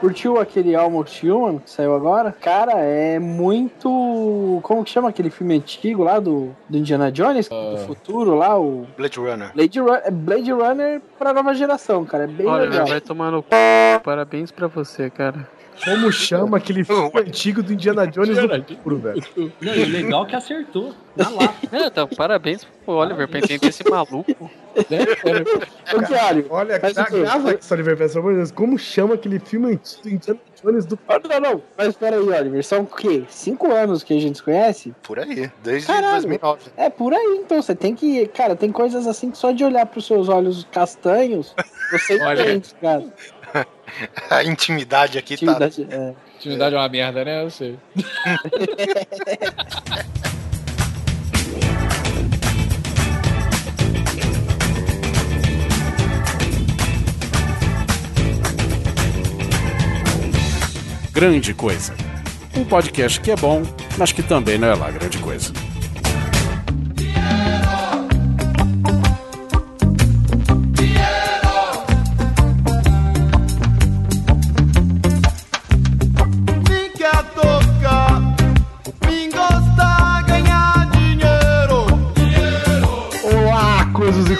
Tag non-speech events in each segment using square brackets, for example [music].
Curtiu aquele Almost Human que saiu agora? Cara, é muito. Como que chama aquele filme antigo lá do, do Indiana Jones? Ah. Do futuro lá, o. Blade Runner. Blade, Run- é Blade Runner pra nova geração, cara. É bem Olha, legal. vai tomar no c... Parabéns pra você, cara. Como chama aquele [laughs] filme antigo do Indiana Jones do futuro, velho? Não, e legal que acertou. Na lá. É, então, parabéns pro Oliver pra entender esse maluco. Né? Ô, Diário, Olha, Mas gra- grava isso, Oliver, pelo amor de Deus. Como chama aquele filme antigo do Indiana Jones do Ah, Não, não, mas espera aí, Oliver. São o quê? Cinco anos que a gente se conhece? Por aí, desde Caralho. 2009. É por aí, então. Você tem que. Cara, tem coisas assim que só de olhar pros seus olhos castanhos, você Olha. entende, cara. [laughs] A intimidade aqui tá. Atividade, é. Intimidade é uma merda, né? Eu sei. Grande Coisa. Um podcast que é bom, mas que também não é lá grande coisa.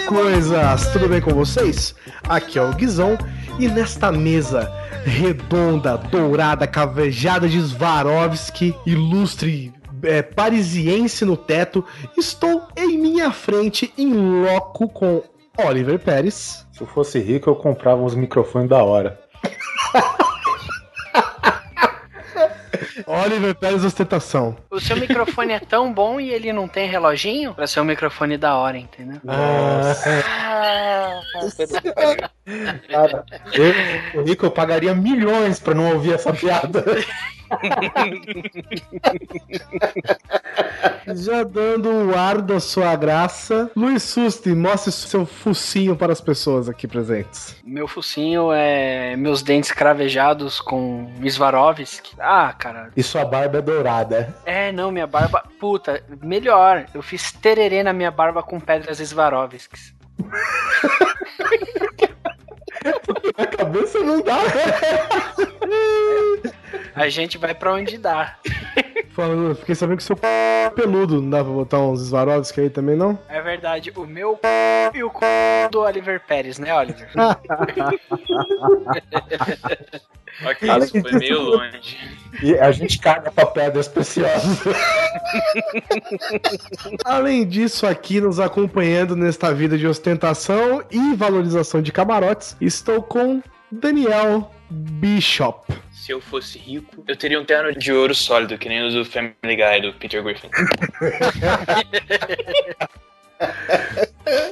Coisas! Tudo bem com vocês? Aqui é o Guizão e nesta mesa redonda, dourada, cavejada de Swarovski, ilustre é, parisiense no teto, estou em minha frente em loco com Oliver Pérez. Se eu fosse rico, eu comprava uns microfones da hora. [laughs] Oliver Pérez ostentação. O seu microfone é tão bom e ele não tem reloginho pra ser um microfone da hora, entendeu? Ah, Ah, cara, eu, fosse rico, eu pagaria milhões pra não ouvir essa piada. [laughs] Já dando o ar da sua graça, Luiz Susti, mostre seu focinho para as pessoas aqui presentes. meu focinho é meus dentes cravejados com Swarovski. Ah, cara. E sua barba é dourada. É, não, minha barba. Puta, melhor. Eu fiz tererê na minha barba com pedras Swarovskis. [laughs] A cabeça não dá. A gente vai pra onde dá. Falando, fiquei sabendo que seu c... é peludo, não dá pra botar uns Swarovski aí também, não? É verdade, o meu c... e o c... do Oliver Pérez, né, Oliver? Ok, Além isso foi meio longe. E a gente caga pra pedras preciosas. Além disso, aqui nos acompanhando nesta vida de ostentação e valorização de camarotes, estou com Daniel Bishop. Se eu fosse rico, eu teria um terno de ouro sólido, que nem o do Family Guy, do Peter Griffin. [laughs]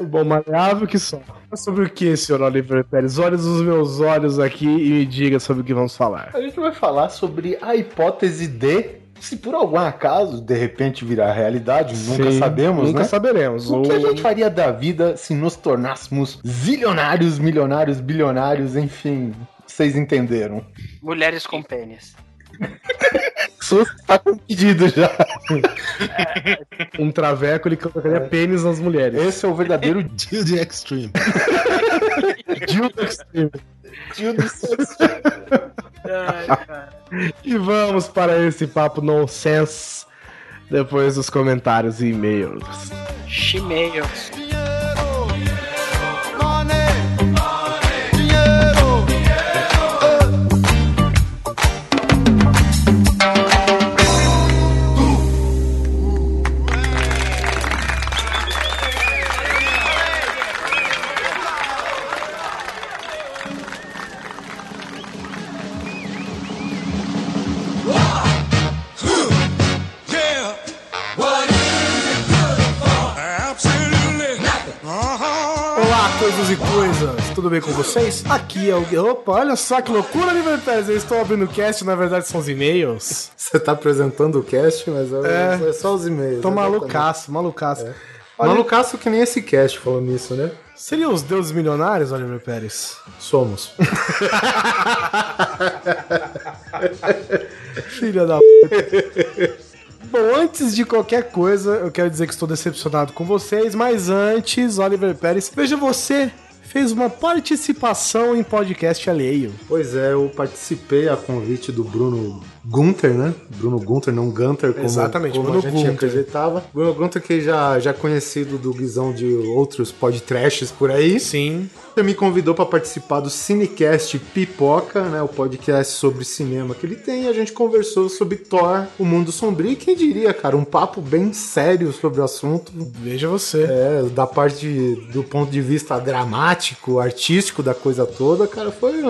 Bom, maleável que só. Sobre o que, senhor Oliver Pérez? Olhe nos meus olhos aqui e me diga sobre o que vamos falar. A gente vai falar sobre a hipótese de, se por algum acaso, de repente virar realidade, nunca Sim, sabemos, Nunca né? saberemos. O que a gente faria da vida se nos tornássemos zilionários, milionários, bilionários, enfim, vocês entenderam. Mulheres com pênis. Sus tá com pedido já. Um traveco, ele colocaria pênis nas mulheres. Esse é o verdadeiro [laughs] Dildo Extreme. Dildo Extreme. Dildo [laughs] E vamos para esse papo nonsense depois dos comentários e e-mails. Chimeio. Coisas e coisas, tudo bem com vocês? Aqui é o. Opa, olha só que loucura, Pérez. Eu estou abrindo o cast, na verdade são os e-mails. Você tá apresentando o cast, mas é, É. é só os e-mails. Tô malucaço, malucaço. Olha, Malucaço que nem esse cast falando nisso, né? Seriam os deuses milionários, Oliver Pérez? Somos. [laughs] Filha da p. [laughs] Bom, antes de qualquer coisa, eu quero dizer que estou decepcionado com vocês, mas antes, Oliver Pérez, veja você, fez uma participação em podcast alheio. Pois é, eu participei a convite do Bruno Gunter, né? Bruno Gunter, não Gunter, como, Exatamente, como Bruno a gente Gunter. acreditava. Bruno Gunter, que já, já conhecido do Guizão de outros podcasts por aí. Sim. Ele me convidou para participar do Cinecast Pipoca, né? O podcast sobre cinema que ele tem. E a gente conversou sobre Thor, o Mundo Sombrio. E quem diria, cara, um papo bem sério sobre o assunto. Veja você. É, da parte do ponto de vista dramático, artístico da coisa toda, cara, foi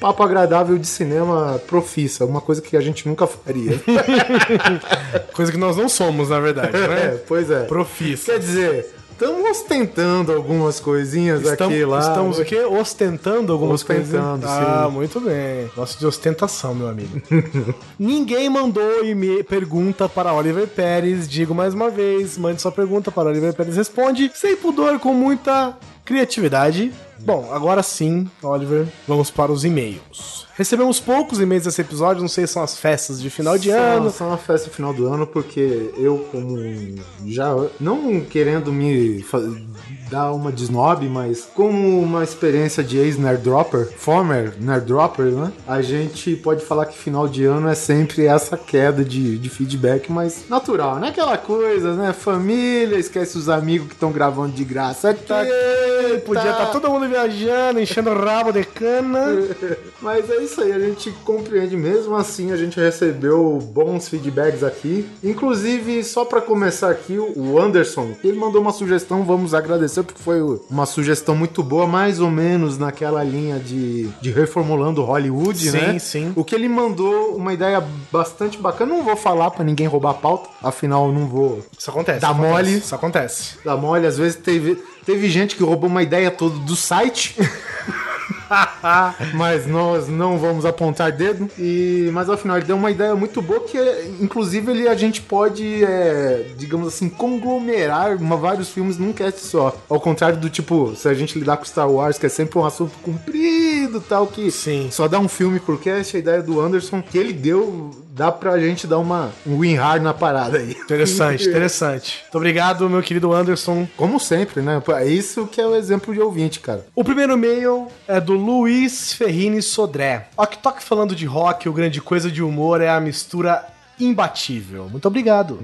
papo agradável de cinema profissa, uma coisa que a gente nunca faria. [laughs] Coisa que nós não somos, na verdade, É, né? pois é. Profissa. Quer dizer, estamos ostentando algumas coisinhas Estamos, aqui lá. estamos o quê? Ostentando algumas Ostentando, coisas? Ah, sim. muito bem. Gosto de ostentação, meu amigo. [laughs] Ninguém mandou e pergunta para Oliver Pérez. Digo mais uma vez, mande sua pergunta para Oliver Pérez. Responde sem pudor, com muita criatividade. Bom, agora sim, Oliver, vamos para os e-mails. Recebemos poucos e-mails nesse episódio, não sei se são as festas de final de Só- ano. Só uma festa final do ano, porque eu, como já. Não querendo me fa- dar uma de snob, mas como uma experiência de ex-nerdropper, former nerdropper, né? A gente pode falar que final de ano é sempre essa queda de, de feedback, mas natural, não é aquela coisa, né? Família, esquece os amigos que estão gravando de graça aqui. Tá- Podia estar todo mundo viajando, enchendo o rabo de cana. [laughs] Mas é isso aí, a gente compreende. Mesmo assim, a gente recebeu bons feedbacks aqui. Inclusive, só pra começar aqui, o Anderson, ele mandou uma sugestão, vamos agradecer, porque foi uma sugestão muito boa, mais ou menos naquela linha de, de reformulando Hollywood, Sim, né? sim. O que ele mandou, uma ideia bastante bacana. Não vou falar pra ninguém roubar a pauta, afinal, eu não vou Isso acontece. Dá acontece, mole. Isso acontece. dar mole. Às vezes teve, teve gente que roubou uma ideia toda do site. [laughs] [laughs] mas nós não vamos apontar dedo. E, mas afinal, ele deu uma ideia muito boa que, inclusive, ele, a gente pode, é, digamos assim, conglomerar uma- vários filmes num cast só. Ao contrário do tipo, se a gente lidar com Star Wars, que é sempre um assunto comprido tal, que Sim. só dá um filme por cast, a ideia do Anderson que ele deu, dá pra gente dar uma, um win hard na parada aí. Interessante, interessante. Muito obrigado, meu querido Anderson. Como sempre, né? É isso que é o exemplo de ouvinte, cara. O primeiro e-mail é do Luiz Ferrini Sodré. Ok falando de rock, o grande coisa de humor é a mistura imbatível. Muito obrigado.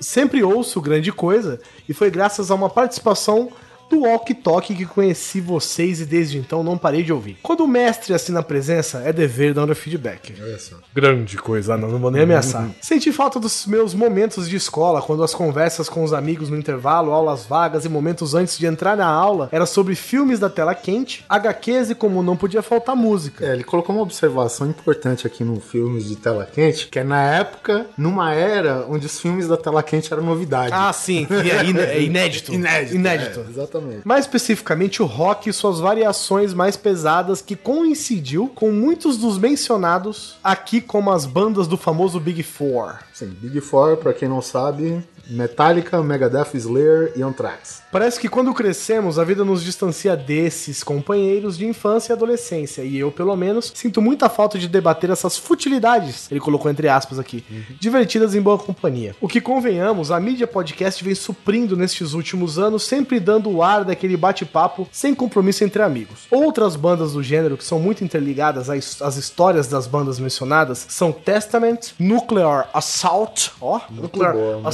Sempre ouço grande coisa e foi graças a uma participação do Walk Talk que conheci vocês e desde então não parei de ouvir. Quando o mestre assina a presença, é dever dar um feedback. Olha só. Grande coisa, não, não vou nem ameaçar. Senti falta dos meus momentos de escola, quando as conversas com os amigos no intervalo, aulas vagas e momentos antes de entrar na aula era sobre filmes da tela quente, HQs e como não podia faltar música. É, ele colocou uma observação importante aqui no filmes de tela quente, que é na época, numa era onde os filmes da tela quente eram novidade. Ah, sim, é, in- é inédito. [laughs] Inédito. Inédito. é, exatamente. Mais especificamente o rock e suas variações mais pesadas que coincidiu com muitos dos mencionados aqui como as bandas do famoso Big Four. Sim, Big Four, pra quem não sabe, Metallica, Megadeth, Slayer e Anthrax. Parece que quando crescemos, a vida nos distancia desses companheiros de infância e adolescência. E eu, pelo menos, sinto muita falta de debater essas futilidades, ele colocou entre aspas aqui, divertidas em boa companhia. O que convenhamos, a mídia podcast vem suprindo nestes últimos anos, sempre dando o ar daquele bate-papo sem compromisso entre amigos. Outras bandas do gênero que são muito interligadas às, histórias das bandas mencionadas são Testament, Nuclear Assault, ó, Nuclear boa, muito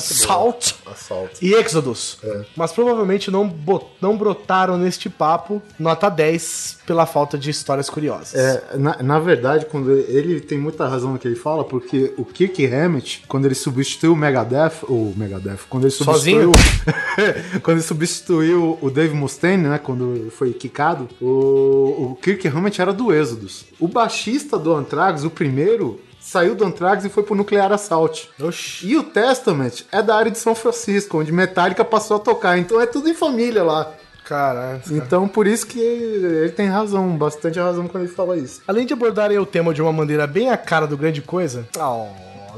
Assault Assalto. e Exodus. Mas provavelmente não, não brotaram neste papo nota 10 pela falta de histórias curiosas. É, na, na verdade, quando ele, ele tem muita razão no que ele fala, porque o Kirk Hammett, quando ele substituiu o Megadeth, ou Megadeth, quando ele substituiu, [laughs] quando ele substituiu o Dave Mustaine, né, quando foi quicado, o, o Kirk Hammett era do Exodus. O baixista do Anthrax, o primeiro, saiu do Anthrax e foi pro Nuclear Assault. Oxi. E o Testament é da área de São Francisco, onde Metallica passou a tocar, então é tudo em família lá. Caralho. Então por isso que ele tem razão, bastante razão quando ele fala isso. Além de abordarem o tema de uma maneira bem a cara do grande coisa. Oh,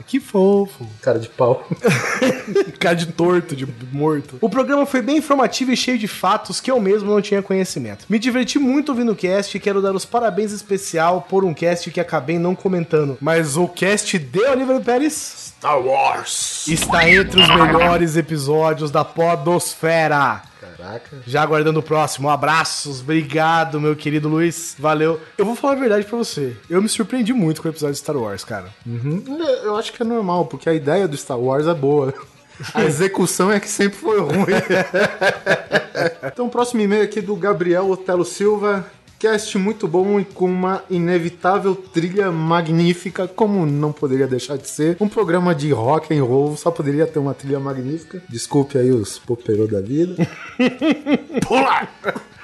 que fofo. Cara de pau. [laughs] cara de torto, de morto. O programa foi bem informativo e cheio de fatos que eu mesmo não tinha conhecimento. Me diverti muito ouvindo o cast e quero dar os parabéns especial por um cast que acabei não comentando. Mas o cast de Oliver Pérez Star Wars. está entre os melhores episódios da Podosfera. Caraca. Já aguardando o próximo. Abraços, obrigado, meu querido Luiz. Valeu. Eu vou falar a verdade pra você. Eu me surpreendi muito com o episódio de Star Wars, cara. Uhum. Eu acho que é normal, porque a ideia do Star Wars é boa. [laughs] A execução é que sempre foi ruim. [laughs] então, o próximo e-mail aqui do Gabriel Otelo Silva. Cast muito bom e com uma inevitável trilha magnífica, como não poderia deixar de ser. Um programa de rock and roll só poderia ter uma trilha magnífica. Desculpe aí os poperô da vida. [laughs] Pula!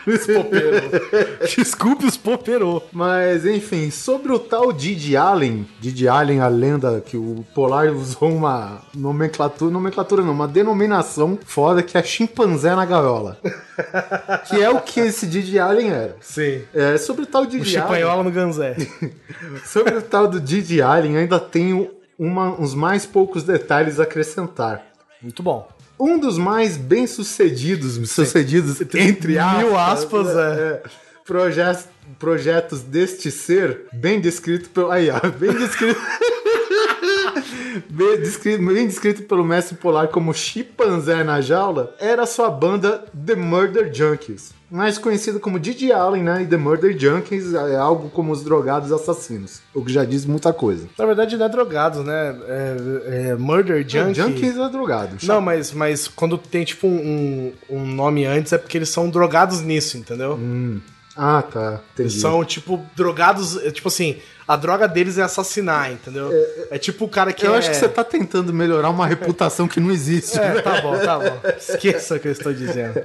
[laughs] Desculpe os poperô. Mas, enfim, sobre o tal Didi Allen, Didi Allen, a lenda que o Polar usou uma nomenclatura, nomenclatura não, uma denominação foda que é chimpanzé na gaiola. [laughs] que é o que esse Didi Allen era. Sim. É, sobre o tal O Didi Allen... chipanhola no Ganzé. [laughs] Sobre o tal do Didi Allen, ainda tenho uma, uns mais poucos detalhes a acrescentar. Muito bom. Um dos mais bem-sucedidos, sucedidos, entre aspas, Mil aspas, é. projetos, projetos deste ser, bem descrito pelo. Aí, ó, bem descrito. [laughs] [laughs] bem, descrito bem descrito pelo mestre polar como chimpanzé na jaula, era sua banda The Murder Junkies. Mais conhecido como Didi Allen, né? E The Murder Junkies é algo como os drogados assassinos. O que já diz muita coisa. Na verdade, não é drogado, né? É, é Murder Junkie. Junkies é drogado. Não, mas, mas quando tem, tipo, um, um nome antes é porque eles são drogados nisso, entendeu? Hum. Ah, tá. Entendi. Eles são, tipo, drogados. é, Tipo assim, a droga deles é assassinar, entendeu? É, tipo o cara que Eu é... acho que você tá tentando melhorar uma reputação que não existe. É, né? tá bom, tá bom. Esqueça o que eu estou dizendo. [laughs]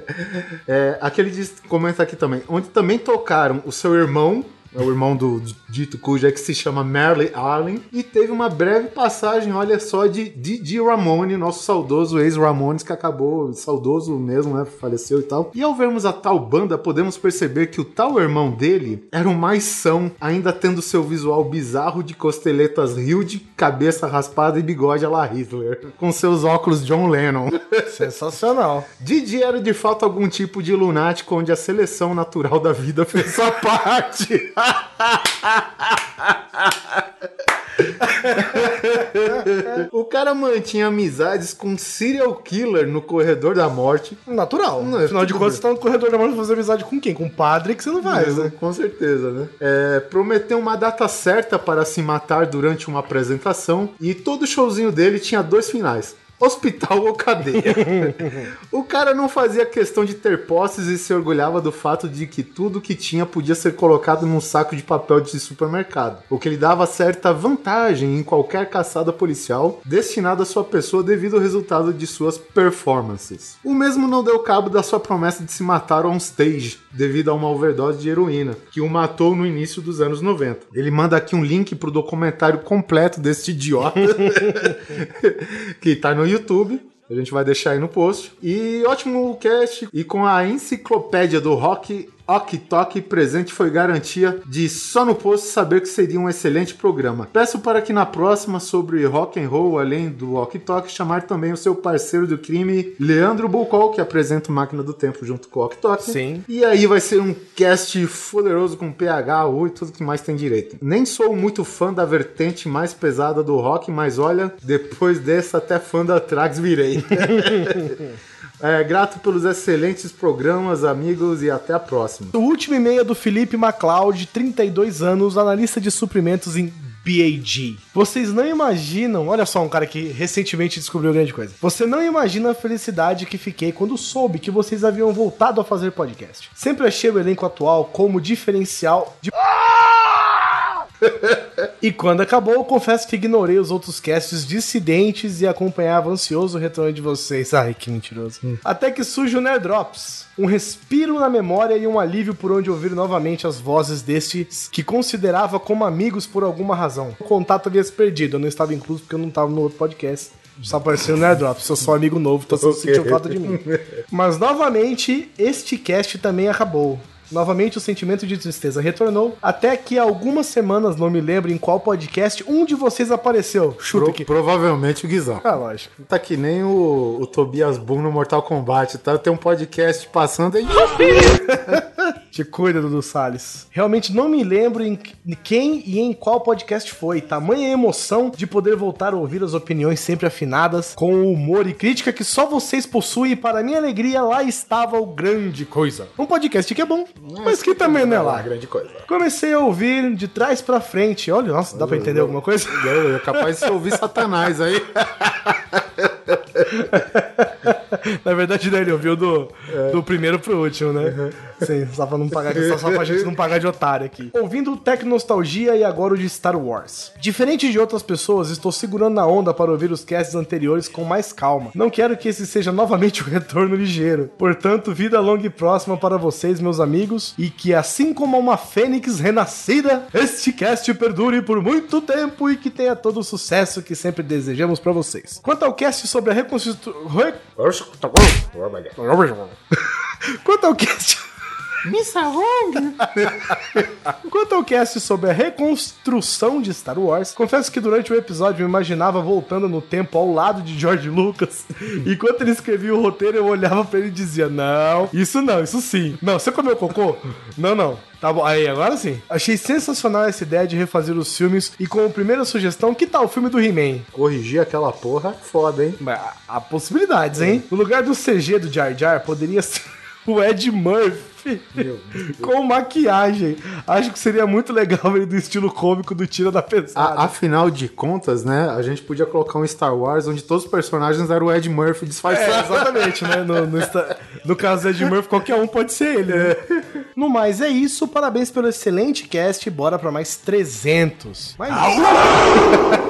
É, aquele diz, comenta aqui também, onde também tocaram o seu irmão, é o irmão do dito cujo é que se chama Merle Allen, e teve uma breve passagem, olha só, de Didi Ramone, nosso saudoso ex-Ramones, que acabou saudoso mesmo, né? Faleceu e tal. E ao vermos a tal banda, podemos perceber que o tal irmão dele era o mais são, ainda tendo seu visual bizarro de costeletas Hilde, cabeça raspada e bigode a la Hitler, com seus óculos John Lennon. [laughs] Sensacional. Didi era de fato algum tipo de lunático onde a seleção natural da vida fez sua parte. [laughs] o cara mantinha amizades com serial killer no corredor da morte. Natural. Não, Afinal de contas, você tá no corredor da morte fazer amizade com quem? Com o padre que você não faz, né? Com certeza, né? É, prometeu uma data certa para se matar durante uma apresentação e todo showzinho dele tinha dois finais. Hospital ou cadeia. [laughs] o cara não fazia questão de ter posses e se orgulhava do fato de que tudo que tinha podia ser colocado num saco de papel de supermercado, o que lhe dava certa vantagem em qualquer caçada policial destinada à sua pessoa devido ao resultado de suas performances. O mesmo não deu cabo da sua promessa de se matar on stage devido a uma overdose de heroína, que o matou no início dos anos 90. Ele manda aqui um link pro documentário completo deste idiota, [laughs] [laughs] que tá no YouTube. A gente vai deixar aí no post. E ótimo cast. E com a enciclopédia do rock, Ok Tok presente foi garantia de só no post saber que seria um excelente programa. Peço para que na próxima sobre rock and roll, além do Ok Tok, chamar também o seu parceiro do crime, Leandro Bulcol, que apresenta o Máquina do Tempo junto com o Ok Tok. Sim. E aí vai ser um cast poderoso com PH, U e tudo que mais tem direito. Nem sou muito fã da vertente mais pesada do rock, mas olha, depois dessa até fã da Trax virei. [laughs] É, grato pelos excelentes programas, amigos, e até a próxima. O último e-mail é do Felipe MacLeod, 32 anos, analista de suprimentos em BAG. Vocês não imaginam, olha só um cara que recentemente descobriu grande coisa. Você não imagina a felicidade que fiquei quando soube que vocês haviam voltado a fazer podcast. Sempre achei o elenco atual como diferencial de [laughs] E quando acabou, confesso que ignorei os outros casts dissidentes e acompanhava ansioso o retorno de vocês. [laughs] Ai, que mentiroso. Até que surge o Nerdrops. Um respiro na memória e um alívio por onde ouvir novamente as vozes destes que considerava como amigos por alguma razão. O contato havia se perdido, eu não estava incluso porque eu não estava no outro podcast. Só apareceu no eu sou amigo novo, então você sentiu falta de mim. [laughs] Mas novamente, este cast também acabou. Novamente o sentimento de tristeza retornou, até que há algumas semanas, não me lembro em qual podcast, um de vocês apareceu. Chuta Pro- aqui. provavelmente o Guizão. Ah, lógico. Tá que nem o, o Tobias Boom no Mortal Kombat, tá? Tem um podcast passando aí. [laughs] Te cuida, Dudu Salles. Realmente não me lembro em quem e em qual podcast foi. Tamanha emoção de poder voltar a ouvir as opiniões sempre afinadas, com o humor e crítica que só vocês possuem. E para minha alegria, lá estava o Grande Coisa. Um podcast que é bom, mas que também não é lá. grande coisa. Comecei a ouvir de trás pra frente. Olha, nossa, dá pra entender alguma coisa? É capaz de ouvir Satanás aí. [laughs] [laughs] Na verdade, né, ele ouviu do, do primeiro pro último, né? Sim, só pra, não pagar, só, só pra gente não pagar de otário aqui. Ouvindo Tecnostalgia e agora o de Star Wars. Diferente de outras pessoas, estou segurando na onda para ouvir os casts anteriores com mais calma. Não quero que esse seja novamente o retorno ligeiro. Portanto, vida longa e próxima para vocês, meus amigos, e que assim como uma fênix renascida, este cast perdure por muito tempo e que tenha todo o sucesso que sempre desejamos para vocês. Quanto ao cast sobre a reconstrução... [laughs] Quanto ao cast... Missa Wong! Quanto ao cast sobre a reconstrução de Star Wars, confesso que durante o episódio eu imaginava voltando no tempo ao lado de George Lucas. [laughs] Enquanto ele escrevia o roteiro, eu olhava pra ele e dizia: Não, isso não, isso sim. Não, você comeu cocô? Não, não. Tá bom, aí agora sim. Achei sensacional essa ideia de refazer os filmes e como primeira sugestão, que tal o filme do He-Man? Corrigir aquela porra, foda, hein? Mas Há possibilidades, hein? No lugar do CG do Jar Jar, poderia ser [laughs] o Ed Murphy. Com maquiagem. Acho que seria muito legal ele do estilo cômico do Tira da Pesada. A- afinal de contas, né, a gente podia colocar um Star Wars onde todos os personagens eram o Ed Murphy É, disfarçado. exatamente, né? No, no, no caso do Ed Murphy, qualquer um pode ser ele. né? No mais, é isso. Parabéns pelo excelente cast. Bora pra mais 300. Mais...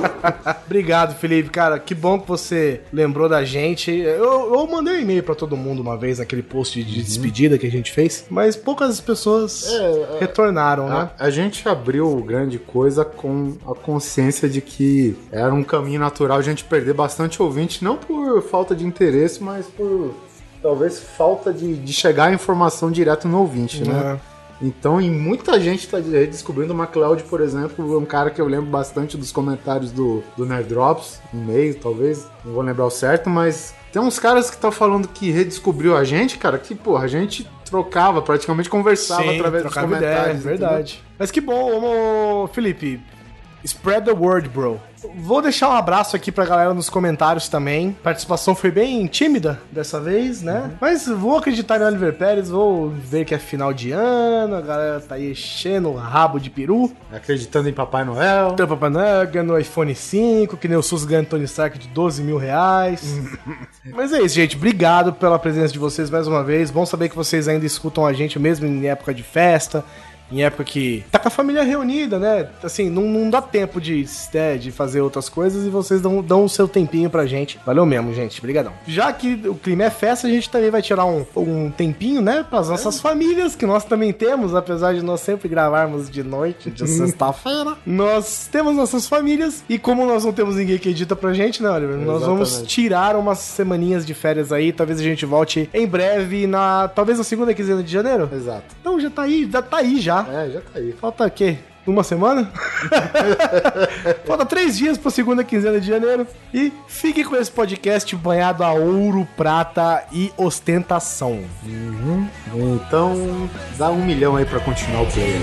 [laughs] Obrigado, Felipe. Cara, que bom que você lembrou da gente. Eu, eu mandei um e-mail pra todo mundo uma vez naquele post de despedida que a gente fez, mas poucas pessoas retornaram, né? A, a gente abriu grande coisa com a consciência de que era um caminho natural a gente perder bastante ouvinte, não por falta de interesse, mas por talvez falta de, de chegar a informação direto no ouvinte, né? Então, e muita gente tá descobrindo o MacLeod, por exemplo, é um cara que eu lembro bastante dos comentários do, do Nerd Drops, um e-mail, talvez, não vou lembrar o certo, mas tem uns caras que estão falando que redescobriu a gente, cara, que, porra, a gente trocava, praticamente conversava Sim, através dos comentários. ideia, verdade. Mas que bom, ô, Felipe. Spread the word, bro. Vou deixar um abraço aqui pra galera nos comentários também. A participação foi bem tímida dessa vez, né? Mas vou acreditar em Oliver Pérez, vou ver que é final de ano, a galera tá aí enchendo o rabo de peru. Acreditando em Papai Noel. Então, Papai Noel ganhando o iPhone 5, que nem o SUS ganha Tony Stark de 12 mil reais. [laughs] Mas é isso, gente. Obrigado pela presença de vocês mais uma vez. Bom saber que vocês ainda escutam a gente mesmo em época de festa. Em época que tá com a família reunida, né? Assim, não, não dá tempo de, né, de fazer outras coisas e vocês dão, dão o seu tempinho pra gente. Valeu mesmo, gente. Obrigadão. Já que o clima é festa, a gente também vai tirar um, um tempinho, né? Pras nossas famílias, que nós também temos, apesar de nós sempre gravarmos de noite, de sexta-feira. Nós temos nossas famílias e como nós não temos ninguém que edita pra gente, né, Oliver? Nós vamos Exatamente. tirar umas semaninhas de férias aí. Talvez a gente volte em breve, na talvez na segunda quinzena de janeiro. Exato. Então já tá aí, já tá aí já. É, já tá aí. Falta o quê? Uma semana? [laughs] Falta três dias pra segunda quinzena de janeiro. E fique com esse podcast banhado a ouro, prata e ostentação. Então, dá um milhão aí pra continuar o play.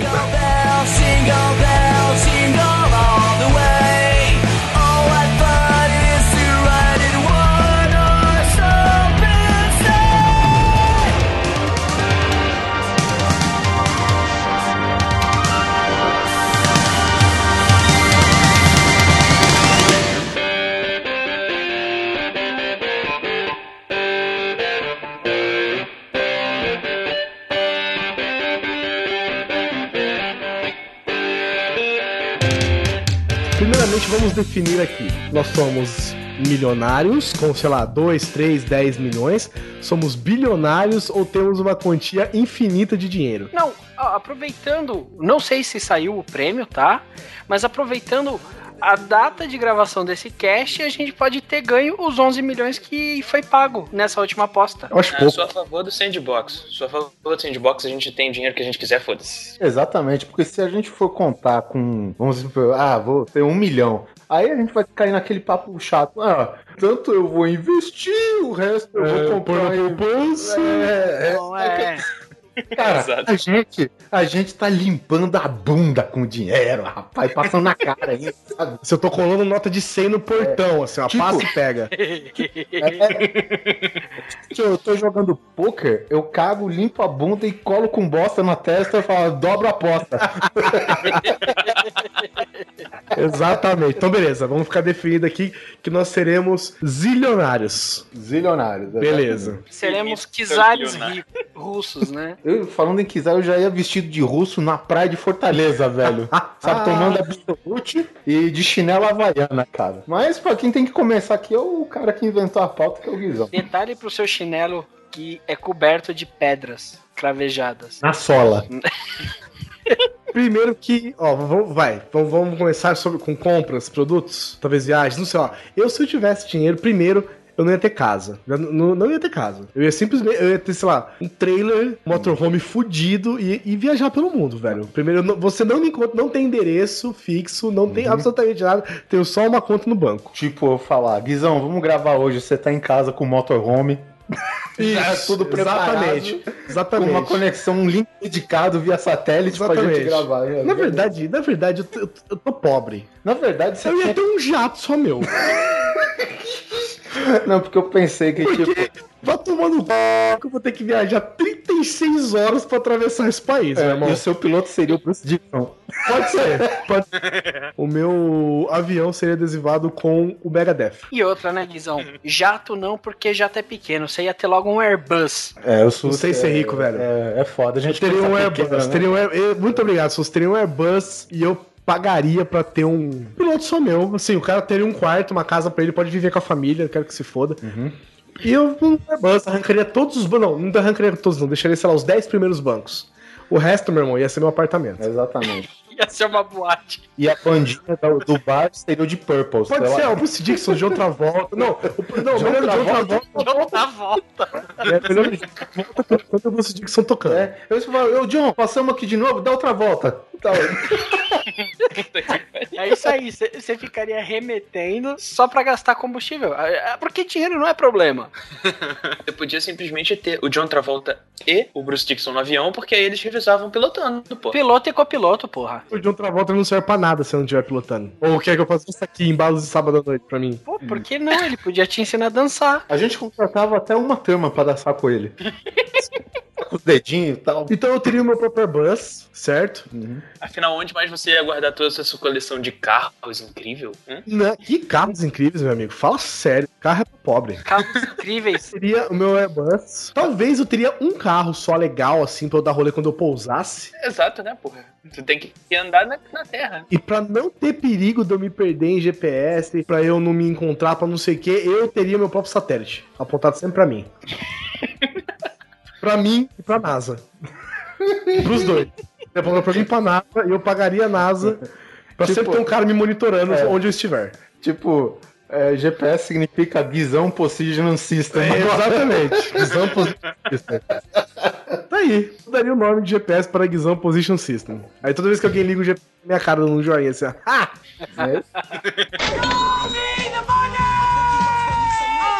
Primeiramente, vamos definir aqui. Nós somos milionários, com, sei lá, 2, 3, 10 milhões. Somos bilionários ou temos uma quantia infinita de dinheiro? Não, aproveitando, não sei se saiu o prêmio, tá? Mas aproveitando a data de gravação desse cast, a gente pode ter ganho os 11 milhões que foi pago nessa última aposta. Eu acho Eu pouco. sou a favor do sandbox. Sou a favor do sandbox, a gente tem o dinheiro que a gente quiser, foda-se. Exatamente, porque se a gente for contar com, vamos dizer, ah, vou ter um milhão, aí a gente vai cair naquele papo chato, ah, tanto eu vou investir, o resto eu vou comprar em- É, é, Não é. [laughs] Cara, a gente, a gente tá limpando a bunda com dinheiro, rapaz, passando na cara ainda, sabe? Se eu tô colando nota de 100 no portão, assim, ó, Tipo- passa e pega. Se eu tô jogando poker, eu cago, limpo a bunda e colo com bosta na testa e falo, dobra a aposta. [laughs] Exatamente. Então, beleza, vamos ficar definido aqui que nós seremos zilionários. Zilionários. Beleza. Seremos czares russos, né? [laughs] Eu, falando em quiser, eu já ia vestido de russo na praia de Fortaleza, velho. Sabe, tomando absolute e de chinela havaiana, cara. Mas pra quem tem que começar aqui é o cara que inventou a pauta, que é o Guizão. Detalhe pro seu chinelo que é coberto de pedras cravejadas. Na sola. [laughs] Primeiro que, ó, vamos, vai, vamos, vamos começar sobre, com compras, produtos, talvez viagens, não sei lá. Eu, se eu tivesse dinheiro, primeiro, eu não ia ter casa. Eu não, não ia ter casa. Eu ia simplesmente, eu ia ter, sei lá, um trailer, motorhome fudido e, e viajar pelo mundo, velho. Primeiro, não- você não me encontra, não tem endereço fixo, não tem absolutamente nada, tenho só uma conta no banco. Tipo, eu falar, Guizão, vamos gravar hoje, você tá em casa com o motorhome. Já é tudo preparado. Exatamente. Com Exatamente. uma conexão, um link dedicado via satélite pra gente Exatamente. gravar. né? Na verdade, na verdade, eu tô, eu tô- pobre. Na verdade, você Eu ia ter um jato só meu. [laughs] [laughs] Não, porque eu pensei que, tipo... Porque vai tomar no c... que eu vou ter que viajar 36 horas pra atravessar esse país, meu É, irmão. e o seu piloto seria o Bruce Dixon. Pode ser. Pode... [laughs] O meu avião seria adesivado com o Megadeth. E outra, né, Guizão? Jato não, porque jato é pequeno. Você ia ter logo um Airbus. É, eu sou... Não sei ser rico, velho. É, é foda. A gente Teria um Airbus. pequeno, né? teria um Air- Muito obrigado, se você teria um Airbus e eu pagaria pra ter um piloto só meu. Assim, o cara teria um quarto, uma casa pra ele, pode viver com a família, quero que se foda. Uhum. E eu, um Airbus, arrancaria todos os bancos. Não, não arrancaria todos, não. Deixaria, sei lá, os 10 primeiros bancos. O resto, meu irmão, ia ser meu apartamento. Exatamente. [laughs] Ia ser uma boate. E a bandinha do, do bar seria o de Purple. Pode ser, lá. o Bruce Dixon de outra volta. Não, o, não, De melhor de outra outra volta. Não dá volta. É, melhor de outra volta quando o Bruce Dixon tocando. É, eu falo, ô John, passamos aqui de novo, dá outra volta. Tá, [laughs] É isso aí, você ficaria remetendo só pra gastar combustível. É, é, Porque dinheiro não é problema. [laughs] Você podia simplesmente ter o John Travolta e o Bruce Dixon no avião, porque aí eles revisavam pilotando, pô. Piloto e copiloto, porra. O John Travolta não serve pra nada se eu não estiver pilotando. Ou quer que eu faça isso aqui em balos de sábado à noite pra mim? Pô, por que não? Ele podia te ensinar a dançar. A gente contratava até uma turma pra dançar com ele. [laughs] com [laughs] os dedinhos e tal. Então eu teria o meu próprio bus, certo? Afinal, onde mais você ia guardar toda essa sua coleção de carros incrível? Hum? Né? Que carros incríveis, meu amigo. Fala sério. Carro é pobre. Carros incríveis. [laughs] Seria o meu Airbus. Talvez eu teria um carro só legal, assim, pra eu dar rolê quando eu pousasse. Exato, né, porra? Tu tem que andar na, na terra. E pra não ter perigo de eu me perder em GPS, pra eu não me encontrar, pra não sei o que, eu teria meu próprio satélite. Apontado sempre pra mim. [laughs] pra mim e pra NASA. [laughs] Pros dois. Você pra mim e pra NASA, e eu pagaria a NASA pra Tipo, sempre ter um cara me monitorando é. onde eu estiver. Tipo, é, GPS significa Guizão Position System. É, exatamente. [laughs] Guizão Position System. Tá aí. Eu daria o nome de GPS para Guizão Position System. Aí toda vez que alguém liga o GPS, minha cara num joinha assim, ó. [laughs] Ah! É.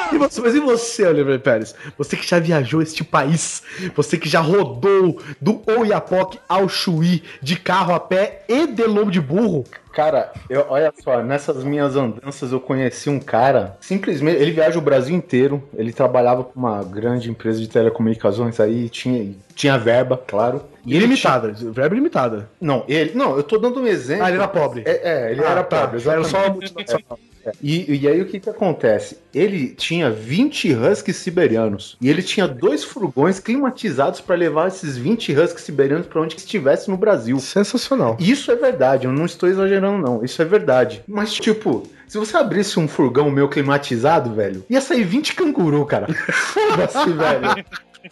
[laughs] E você, mas e você, Oliver Pérez? Você que já viajou este país, você que já rodou do Oiapoque ao Chuí de carro a pé e de lombo de burro, Cara, eu, olha só, nessas minhas andanças eu conheci um cara, simplesmente, ele viaja o Brasil inteiro, ele trabalhava com uma grande empresa de telecomunicações aí, tinha, tinha verba, claro. E ele ilimitada, verba ilimitada. tinha- Não, ele, não, eu tô dando um exemplo. Ah, ele era pobre. É, é, ele Ah, era tá. pobre, Era só uma exatamente. multinacional. E, e aí o que que acontece? Ele tinha 20 huskies siberianos e ele tinha dois furgões climatizados para levar esses 20 huskies siberianos para onde que estivesse no Brasil. Sensacional. Isso é verdade, eu não estou exagerando não, isso é verdade. Mas tipo, se você abrisse um furgão meu climatizado, velho, ia sair 20 canguru, cara. [laughs] Foda-se, velho.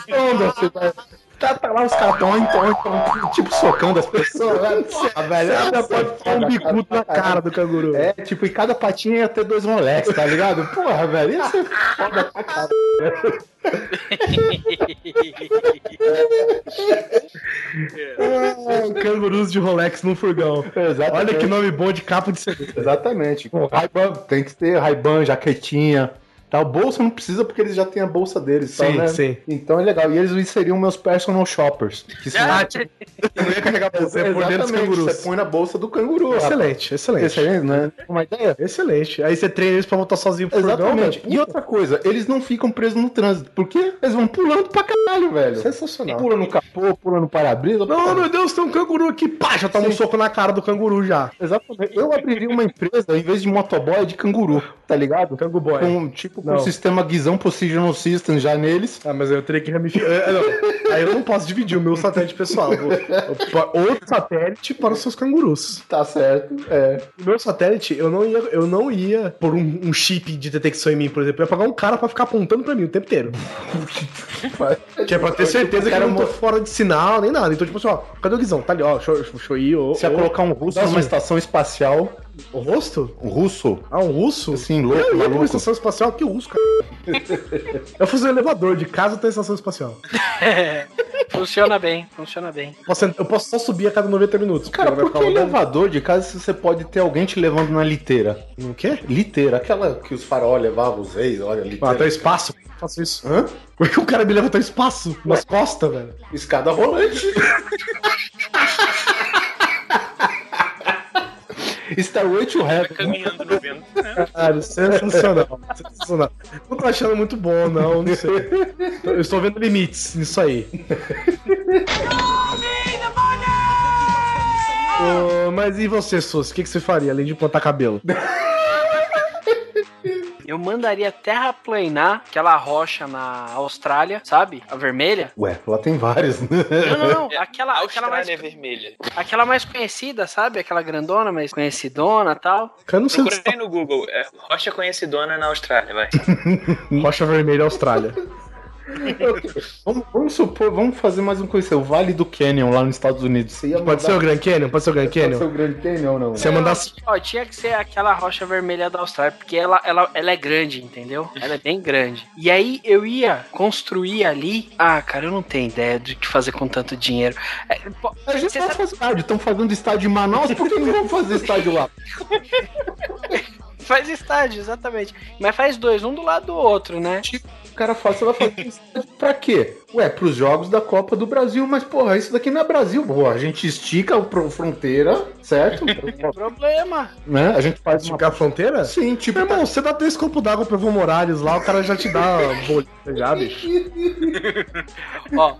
Foda-se, velho. Tá, tá lá os caras tão, então, então, tipo, socando as pessoas, velho. [laughs] Porra, velho. Você ainda é pode pôr um bicudo cara, na cara do canguru. É, tipo, e cada patinha ia ter dois Rolex, tá ligado? Porra, velho, ia ser foda pra caralho. [laughs] Ah, Cangurus de Rolex num furgão. Exatamente. Olha que nome bom de capa de CD. Exatamente. Ray-Ban, tem que ter Ray-Ban, jaquetinha, Tá, o bolsa não precisa porque eles já têm a bolsa deles, tá, Sim, né? sim. Então é legal. E eles seriam meus personal shoppers. Que são... Ah, tipo, não ia carregar você por dentro dos Exatamente, cangurus. Você põe na bolsa do canguru. Excelente, excelente. Excelente, né? Uma ideia? Excelente. Aí você treina eles pra voltar sozinho pro furgão, Exatamente. velho. E outra coisa, eles não ficam presos no trânsito. Porque eles vão pulando pra caralho, velho. Sensacional. Pula no capô, pula no para-brisa. Não, meu Deus, tem um canguru aqui. Pá, já toma um soco na cara do canguru já. Exatamente. Eu abriria uma empresa, em vez de motoboy, de canguru, tá ligado? Cangu boy. Com, tipo, com Não. o sistema Guizão Positional System já neles. Ah, mas eu teria que ramificar. É, não. Aí eu não posso dividir o meu satélite pessoal. Outro satélite para os seus cangurus. Tá certo, é. O meu satélite, eu não ia, eu não ia pôr um, um chip de detecção em mim, por exemplo. Eu ia pagar um cara pra ficar apontando pra mim o tempo inteiro. [laughs] Que é pra ter certeza que eu não tô fora de sinal nem nada. Então, tipo assim, ó, cadê o Guizão? Tá ali, ó, show, show aí, ó. Você ia colocar um russo numa estação espacial. O rosto? Um russo? Ah, um russo? Assim, louco, Eu ia pra uma estação espacial, que russo, cara. [laughs] Eu fiz um elevador de casa até a estação espacial. [laughs] funciona bem, funciona bem. Posso- eu posso só subir a cada 90 minutos. Cara, por que vai ficar rodando. elevador de casa se você pode ter alguém te levando na liteira? O quê? Liteira, aquela que os faraó levavam os reis, olha, Ah, liteira. até o espaço. Eu faço isso. Hã? Por que o cara me leva até o espaço? Nas costas, velho. Escada rolante. [laughs] Starway to Vai Heaven. caminhando no vento. Caralho, sensacional. sensacional. Não tô achando muito bom, não, não sei. Eu estou vendo limites nisso aí. Mas e você, Sus? O que, que você faria, além de plantar cabelo? [laughs] Eu mandaria terraplanar aquela rocha na Austrália, sabe? A vermelha. Ué, lá tem vários. né? Não, não, não. Aquela, A aquela, mais, Austrália é vermelha. aquela mais conhecida, sabe? Aquela grandona, mais conhecidona e tal. Eu não sei aí no Google. É, rocha conhecidona na Austrália, vai. [laughs] Rocha Vermelha, Austrália. Vamos, vamos supor, vamos fazer mais um coisa. O Vale do Canyon lá nos Estados Unidos. Você ia Pode ser o Grand Canyon? Pode ser o Grand Pode ser Canyon? o Grand Canyon ou não? Você ia mandar... Ó, tinha que ser aquela rocha vermelha da Austrália, porque ela, ela, ela é grande, entendeu? Ela é bem grande. E aí eu ia construir ali. Ah, cara, eu não tenho ideia do que fazer com tanto dinheiro. É, pô, A gente sabe- fazer estádio. Estão fazendo estádio em Manaus, por que não vamos fazer estádio lá? [laughs] Faz estádio, exatamente. Mas faz dois, um do lado do outro, né? O cara fala, você vai fazer estádio pra quê? Ué, pros jogos da Copa do Brasil, mas porra, isso daqui não é Brasil. Pô, a gente estica a pro- fronteira, certo? [laughs] Problema. né? A gente faz uma... Ficar a fronteira? Sim, tipo, Meu irmão, você dá três copos d'água pro Evo Morales lá, o cara já te dá [laughs] bolinha já, bicho. Ó,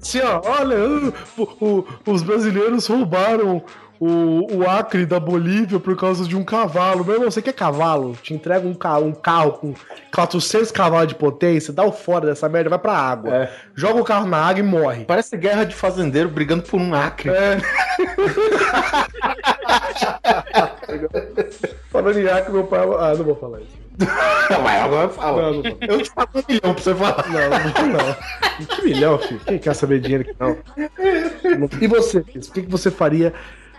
Assim, ó, olha, uh, o- o- os brasileiros roubaram o, o Acre da Bolívia por causa de um cavalo. Meu irmão, você quer cavalo? Te entrega um, ca- um carro com 400 cavalos de potência, dá o fora dessa merda, vai pra água. É. Joga o carro na água e morre. Parece guerra de fazendeiro brigando por um acre. É. [laughs] Falando em Acre, meu pai. Ah, não vou falar isso. Mas agora fala. Não, não. Eu te pago um milhão pra você falar. Não, não não. Que [laughs] milhão, filho? Quem quer saber dinheiro aqui, não? [laughs] E você? O que que você faria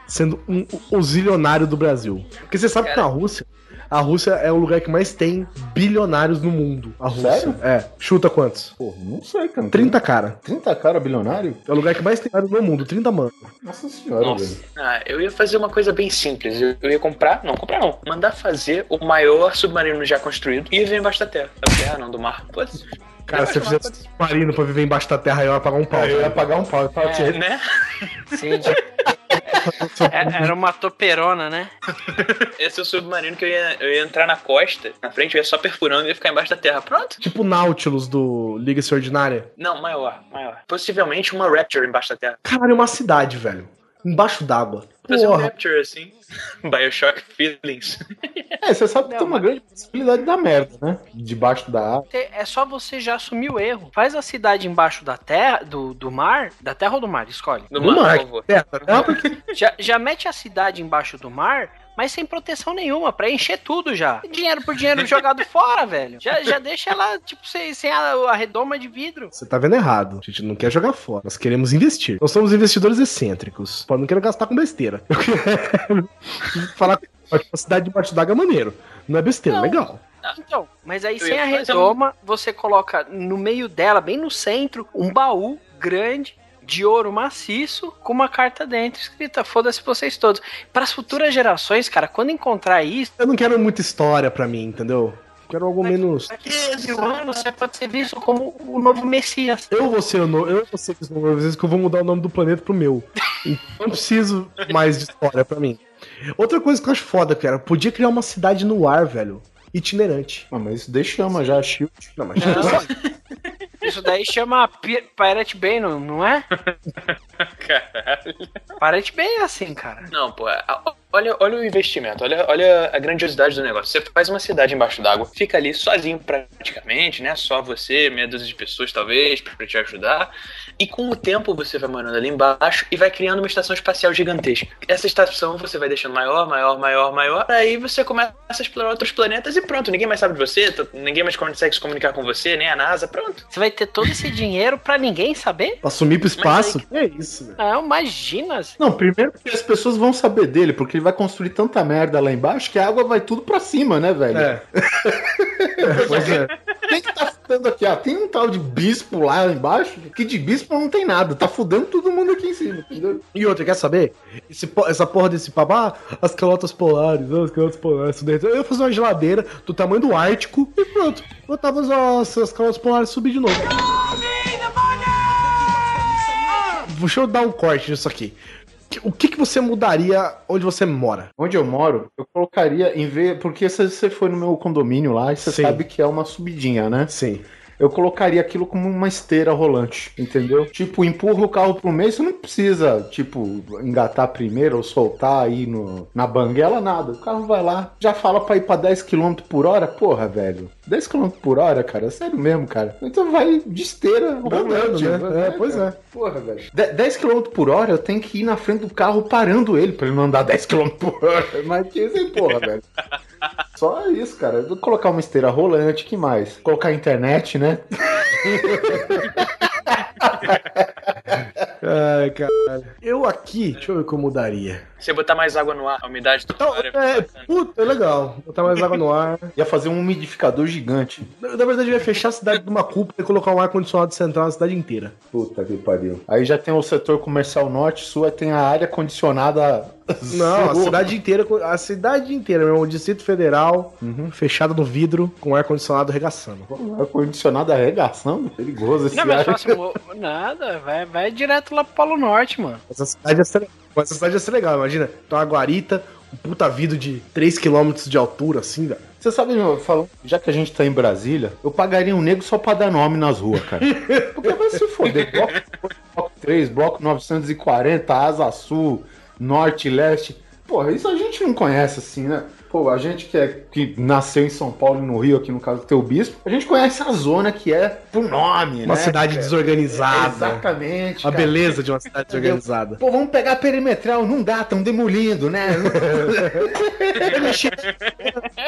sendo um, o zilionário do Brasil? Porque você sabe que na Rússia, a Rússia é o lugar que mais tem bilionários no mundo. A Rússia. Sério? É. Chuta quantos? Pô, não sei, cara. 30 cara. 30 cara bilionário? É o lugar que mais tem bilionário no mundo, 30 mano. Nossa senhora, Nossa. velho. Ah, eu ia fazer uma coisa bem simples. Eu, ia comprar, não, comprar não. Mandar fazer o maior submarino já construído e viver embaixo da terra. Da terra não, do mar. Pode ser. Cara, se você fizesse submarino pra viver embaixo da terra, eu ia pagar um pau. Eu ia pagar um pau. Eu tava te É, né? sim. de- É- [laughs] Era uma toperona, né? [laughs] Esse é o submarino que eu ia, eu ia entrar na costa, na frente, eu ia só perfurando e ia ficar embaixo da terra. Pronto. Tipo o Nautilus do Liga-se Ordinária. Não, maior, maior. Possivelmente uma Rapture embaixo da terra. Caralho, é uma cidade, velho. Embaixo d'água. Fazer um. Rapture assim. [laughs] Bioshock Feelings. [laughs] É, você sabe que tem uma grande possibilidade da merda, né? Debaixo da água. É só você já assumir o erro. Faz a cidade embaixo da terra, do, do mar, da terra ou do mar, escolhe. Do No mar, mar. por favor. Terra, terra porque Já, já mete a cidade embaixo do mar, mas sem proteção nenhuma, pra encher tudo já. Dinheiro por dinheiro [laughs] jogado fora, velho. Já, já deixa ela, tipo, sem, sem a, a redoma de vidro. Você tá vendo errado. A gente não quer jogar fora. Nós queremos investir. Nós somos investidores excêntricos. Pô, não quero gastar com besteira. [laughs] Eu quero falar com a cidade debaixo d'água é maneiro. Não é besteira, Não. legal. Então, mas aí Eu sem a fazer redoma, você coloca no meio dela, bem no centro, um baú grande de ouro maciço com uma carta dentro escrita foda-se vocês todos. Para as futuras gerações, cara, quando encontrar isso, Eu não quero muita história pra mim, entendeu? Quero algo menos. Daqui a mil anos você pode ser visto como o novo Messias. Eu vou ser o no... eu vou ser esse novo vezes que eu vou mudar o nome do planeta pro meu. [laughs] Então não preciso mais de história pra mim. Outra coisa que eu acho foda, cara, podia criar uma cidade no ar, velho. Itinerante. Ah, mas isso daí chama já, Shield. Não, mas [laughs] [laughs] Isso daí chama Pi- Pirate Bay, não, não é? [laughs] Caralho. Pirate Bay é assim, cara. Não, pô. a- Olha, olha o investimento, olha, olha a grandiosidade do negócio. Você faz uma cidade embaixo d'água, fica ali sozinho praticamente, né? Só você, meia dúzia de pessoas talvez, pra te ajudar. E com o tempo você vai morando ali embaixo e vai criando uma estação espacial gigantesca. Essa estação você vai deixando maior, maior, maior, maior. Aí você começa a explorar outros planetas e pronto. Ninguém mais sabe de você, ninguém mais consegue se comunicar com você, nem a NASA, pronto. Você vai ter todo esse dinheiro pra ninguém saber? Pra sumir pro espaço? É isso, velho. Não, imagina. Não, primeiro porque as pessoas vão saber dele, porque ele vai construir tanta merda lá embaixo que a água vai tudo pra cima, né, velho? É. [laughs] pois é. Quem que tá fudendo aqui? Ah, tem um tal de bispo lá embaixo, que de bispo não tem nada, tá fudendo todo mundo aqui em cima, entendeu? E outra, quer saber? Esse essa porra desse papo, ah, as calotas polares, ah, as calotas polares, isso daí. Eu ia fazer uma geladeira do tamanho do Ártico e pronto. Botava as, as calotas polares subir de novo. Deixa eu dar um corte nisso aqui. O que, que você mudaria onde você mora? Onde eu moro, eu colocaria em vez. Porque se você foi no meu condomínio lá, você Sim. sabe que é uma subidinha, né? Sim. Eu colocaria aquilo como uma esteira rolante, entendeu? Tipo, empurra o carro pro meio, você não precisa, tipo, engatar primeiro ou soltar aí no, na banguela, nada. O carro vai lá, já fala pra ir pra 10 km por hora, porra, velho. 10 km por hora, cara, sério mesmo, cara. Então vai de esteira rolante, né? É, pois cara. Porra, velho. De- 10 km por hora eu tenho que ir na frente do carro parando ele pra ele não andar 10 km por hora. [laughs] Mas que isso, porra, velho. [laughs] Só isso, cara. Colocar uma esteira rolante, que mais? Colocar internet, né? [laughs] Ai, caralho. Eu aqui, deixa eu ver o que eu mudaria. Você botar mais água no ar, a umidade toda Então, hora. é, puta, é legal. Botar mais água no ar. [laughs] Ia fazer um umidificador gigante. Na na verdade, ia fechar a cidade de uma cúpula e colocar um ar-condicionado central na cidade inteira. Puta que pariu. Aí já tem o setor comercial norte, sul, aí tem a área condicionada. [laughs] Não, a cidade inteira, a cidade inteira, meu irmão, o Distrito Federal, fechado no vidro, com ar-condicionado regaçando. Ar-condicionado arregaçando? Perigoso esse Não, mas ar. fácil, [laughs] mo- nada, vai, vai direto lá pro Polo Norte, mano. Essa cidade ia ser, essa cidade ia ser legal, imagina. Então, uma guarita, um puta vidro de 3km de altura, assim, velho. Você sabe, meu, falando, já que a gente tá em Brasília, eu pagaria um nego só pra dar nome nas ruas, cara. [laughs] Porque vai se foder. Bloco, bloco 3, bloco 940, Asa Sul, Norte, Leste. Porra, isso a gente não conhece assim, né? Pô, a gente que, é, que nasceu em São Paulo e no Rio, aqui no caso do teu bispo, a gente conhece a zona que é por nome, Uma né? cidade cara? desorganizada. Exatamente. A cara. beleza de uma cidade desorganizada. Pô, vamos pegar a perimetral. Não dá, tão demolindo, né? [laughs]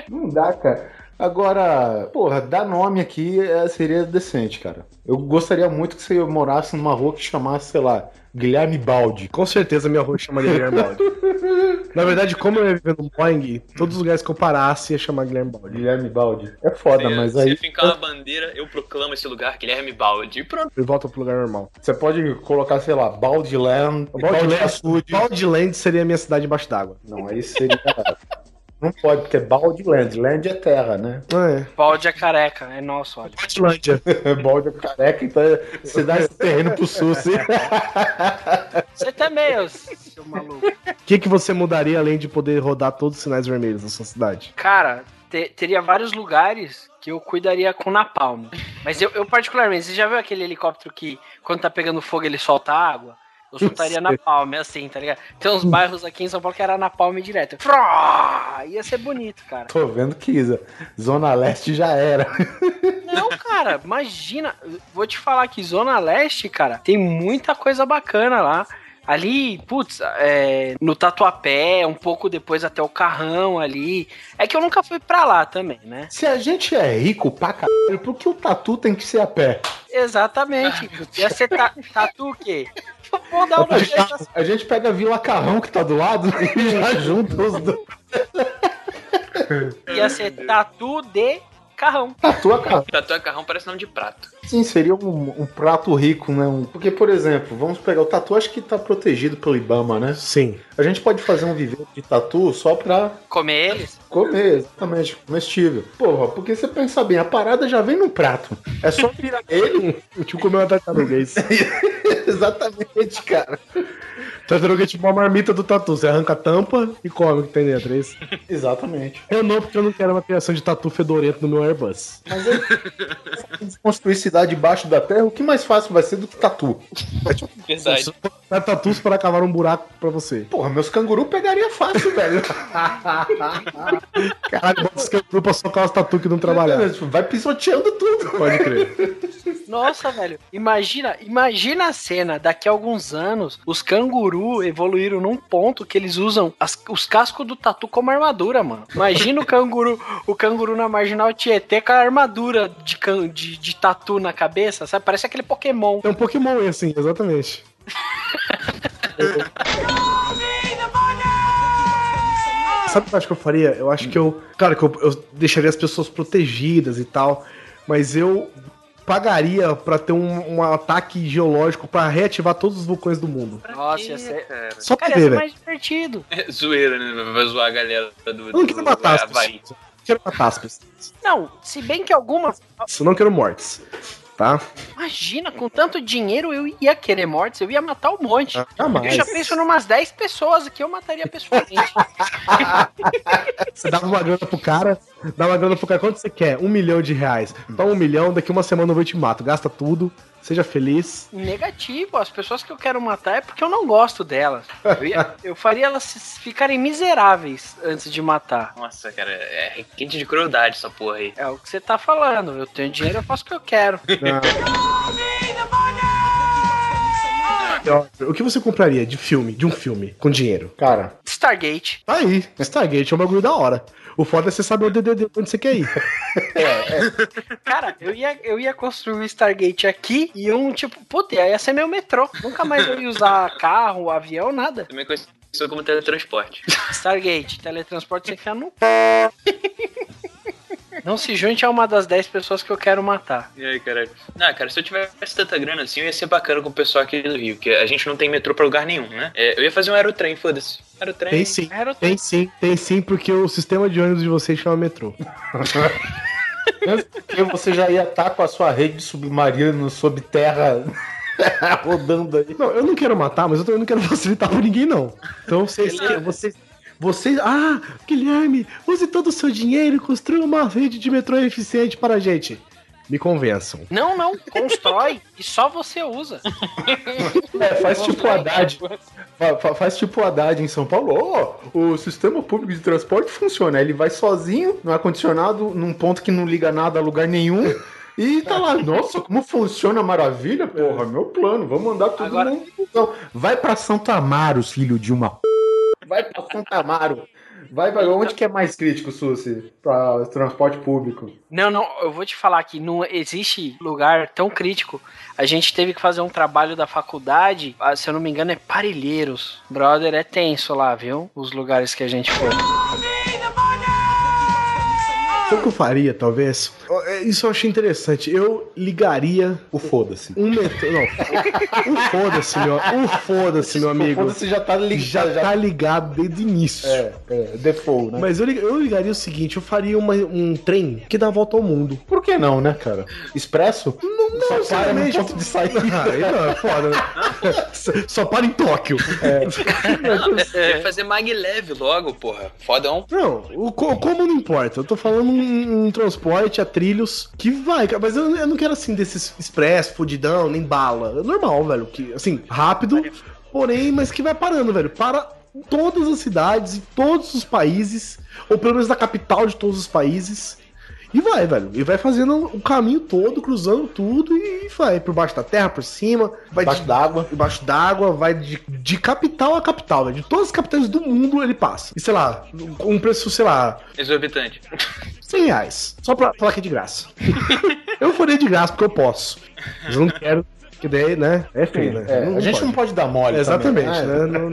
Não dá, cara. Agora, porra, dar nome aqui é, seria decente, cara. Eu gostaria muito que você morasse numa rua que chamasse, sei lá, Guilherme Balde. Com certeza minha rua chamaria Guilherme Balde. [laughs] Na verdade, como eu ia viver no Boeing, todos os lugares que eu parasse ia chamar Guilherme Balde. Guilherme Balde. É foda, Se, mas se aí fincar uma bandeira, eu proclamo esse lugar Guilherme Balde. E pronto. E volta pro lugar normal. você pode colocar, sei lá, Balde Land, Balde Açude. Balde Land seria a minha cidade embaixo d'água. Não, aí seria. Não pode, porque é Balde Land. Land é terra, né? É. Balde é careca, é nosso, olha. Baldilândia. [laughs] Balde é careca, então você dá esse terreno pro sul, sim. [laughs] Você também, seu maluco. O que, que você mudaria além de poder rodar todos os sinais vermelhos na sua cidade? Cara, te- teria vários lugares que eu cuidaria com napalm. Mas eu, eu particularmente, você já viu aquele helicóptero que quando tá pegando fogo ele solta água? Eu soltaria napalm, assim, tá ligado? Tem uns bairros aqui em São Paulo que era napalm direto. Frá! Ia ser bonito, cara. Tô vendo que Isa, Zona Leste já era. Não, cara, imagina. Vou te falar que Zona Leste, cara, tem muita coisa bacana lá. Ali, putz, é, no Tatuapé, um pouco depois até o Carrão ali. É que eu nunca fui pra lá também, né? Se a gente é rico pra caralho, por que o tatu tem que ser a pé? Exatamente. Ia ser ta, [laughs] tatu o quê? Vou dar uma jeito A gente pega a Vila Carrão que tá do lado e [laughs] já junta os dois. [laughs] Ia ser tatu de carrão. Tatu é carro. Tatu é carrão parece nome de prato. Sim, seria um, um prato rico, né? Um- Porque, por exemplo, vamos pegar o tatu, acho que tá protegido pelo Ibama, né? Sim. A gente pode fazer um viveiro de tatu só pra Comer eles. Comer, exatamente, comestível. Porra, porque você pensa bem, a parada já vem no prato. É só virar ele. O tio comeu uma tartaruga, [laughs] é isso. exatamente, cara. Tartaruga é tipo uma marmita do tatu. Você arranca a tampa e come o que tem dentro, é isso? Exatamente. Eu não, porque eu não quero uma criação de tatu fedorento no meu Airbus. Mas aí, construir cidade debaixo da terra, o que mais fácil vai ser do que tatu? Verdade. Dá tatus para cavar um buraco pra você. Porra, meus canguru pegaria fácil, [laughs] velho. Caralho, bota os canguru pra socar os tatu que não trabalhar. Vai pisoteando tudo. Pode crer. Nossa, velho. Imagina, imagina a cena. Daqui a alguns anos, os canguru evoluíram num ponto que eles usam as- os cascos do tatu como armadura, mano. Imagina o canguru, o canguru na marginal Tietê com a armadura de, can- de, de tatu na cabeça, sabe? Parece aquele Pokémon. É um Pokémon assim, exatamente. [laughs] Sabe o que eu acho que eu faria? Eu acho que eu. Claro que eu, eu deixaria as pessoas protegidas e tal, mas eu pagaria pra ter um, um ataque geológico pra reativar todos os vulcões do mundo. Nossa, ia ser. Só pra Cara, ia ver, velho. mais divertido. É zoeira, né? Vai zoar a galera do. Eu não quero matar as pessoas. Eu quero matar as pessoas. Não, se bem que algumas. Eu não quero mortes. Tá? Imagina, com tanto dinheiro eu ia querer mortes, eu ia matar um monte. jamais. Eu já penso numas 10 pessoas que eu mataria pessoalmente. [laughs] Você dava uma grana pro cara, dá uma grana pro cara, quanto você quer? Um milhão de reais. Toma um milhão, daqui uma semana eu vou te mato. Gasta tudo, seja feliz. Negativo, as pessoas que eu quero matar é porque eu não gosto delas. Eu, ia- [laughs] eu faria elas ficarem miseráveis antes de matar. Nossa, cara, é requinte de crueldade essa porra aí. É o que você tá falando. Eu tenho dinheiro, eu faço o que eu quero. [laughs] O que você compraria de filme, de um filme, com dinheiro? Cara, Stargate. Tá aí, Stargate é um bagulho da hora. O foda é você saber o DDD onde você quer ir. Cara, eu ia, eu ia construir um Stargate aqui e um tipo, puta, ia ser meu metrô. Nunca mais eu ia usar carro, avião, nada. Também conhecido como teletransporte. Stargate, teletransporte sem ficar no. Não se junte a uma das 10 pessoas que eu quero matar. E aí, cara? Ah, cara, se eu tivesse tanta grana assim, eu ia ser bacana com o pessoal aqui do Rio, que a gente não tem metrô pra lugar nenhum, né? É, eu ia fazer um aerotrem, foda-se. Aerotrem. Tem sim, Aerotrem. tem sim, tem sim, porque o sistema de ônibus de vocês chama metrô. mesmo [laughs] porque você já ia estar com a sua rede submarina sob terra [laughs] rodando aí. Não, eu não quero matar, mas eu também não quero facilitar pra ninguém, não. Então vocês. que- vocês vocês. Ah, Guilherme, use todo o seu dinheiro e construa uma rede de metrô eficiente para a gente. Me convençam. Não, não, constrói [laughs] e só você usa. É, faz tipo o Haddad. Fa- fa- Faz tipo o Haddad em São Paulo. Ó, o sistema público de transporte funciona. Ele vai sozinho, no ar-condicionado, num ponto que não liga nada a lugar nenhum. E tá lá, [laughs] nossa, como funciona maravilha, porra, meu plano, vamos andar tudo Agora- busão. Vai pra Santa Amaro, filho de uma p. Vai pra Santa Amaro. Vai pra onde que é mais crítico, Susi? Pra transporte público. Não, não, eu vou te falar que não existe lugar tão crítico. A gente teve que fazer um trabalho da faculdade, ah, se eu não me engano, é Parelheiros. Brother, é tenso lá, viu? Os lugares que a gente foi. Sabe o que eu faria, talvez? É, Isso eu achei interessante. Eu ligaria O foda-se. um metrô. Não, o foda-se, meu, o foda-se, meu amigo. Foda-se já tá ligado. Já tá ligado desde o início. É, é, default, né? Mas eu, lig- eu ligaria o seguinte: eu faria uma- um trem que dá a volta ao mundo. Por que não, né, cara? Expresso? Não, não, Só para no ponto de saída. Aí não, é foda, né? [laughs] Só para em Tóquio. Eu ia fazer maglev logo, porra. Fodão. Não, o co- como não importa. Eu tô falando um, um transporte a trilhos que vai, cara. Mas eu, eu não quero assim desses expresso, fudidão, nem bala. É normal, velho. Que, assim, rápido, porém, mas que vai parando, velho. Para todas as cidades e todos os países, ou pelo menos na capital de todos os países. E vai, velho. E vai fazendo o caminho todo, cruzando tudo e vai por baixo da terra, por cima, vai Debaixo de- d'água. Embaixo d'água, vai de, de capital a capital, velho. De todas as capitais do mundo ele passa. E sei lá, com um preço, sei lá, Exorbitante. 100 reais. Só pra falar que é de graça. [laughs] eu faria de graça porque eu posso. Mas eu não quero Que daí, né? É feio, né? É, a gente não pode dar mole. Exatamente, também, né? Não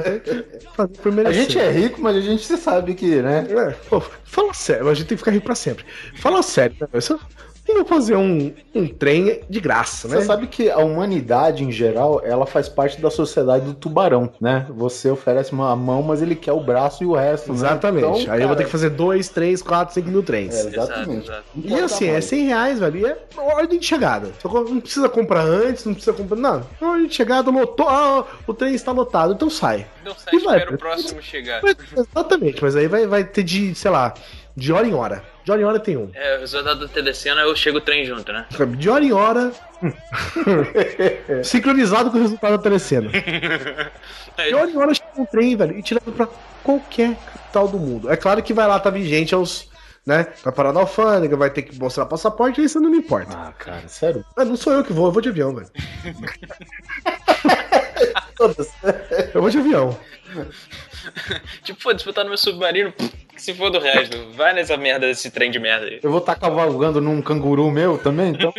fazer por A gente é rico, mas a gente sabe que, né? É, pô, fala sério, a gente tem que ficar rico pra sempre. Fala sério, né? Você tem que fazer um, um trem de graça, né? Você sabe que a humanidade, em geral, ela faz parte da sociedade do tubarão, né? Você oferece uma mão, mas ele quer o braço e o resto, né? Exatamente. Então, Aí eu vou ter cara, que fazer 2, 3, 4, 5 mil trens. É, exatamente. E assim, é 100 reais, velho. E é ordem de chegada. Só que não precisa comprar antes, não precisa comprar. Não, é ordem de chegada, lotou. Ah, o trem está lotado, então sai. Não sai, E vai, espera o cara. próximo chegar. Exatamente, mas aí vai, vai ter de, sei lá, de hora em hora. De hora em hora tem um. É, o resultado do telecena eu chego o trem junto, né? De hora em hora. [laughs] sincronizado com o resultado da telecena. [laughs] De hora em hora chega um trem, velho, e te leva pra qualquer capital do mundo. É claro que vai lá, tá vigente aos. Né? Vai parar na alfândega, vai ter que mostrar passaporte, isso não me importa. Ah, cara, sério? Ah, não sou eu que vou, eu vou de avião, velho. [laughs] eu vou de avião. tipo, pô, disputar no meu submarino, que se for do resto. Vai nessa merda desse trem de merda aí. Eu vou estar cavalgando num canguru meu também, então.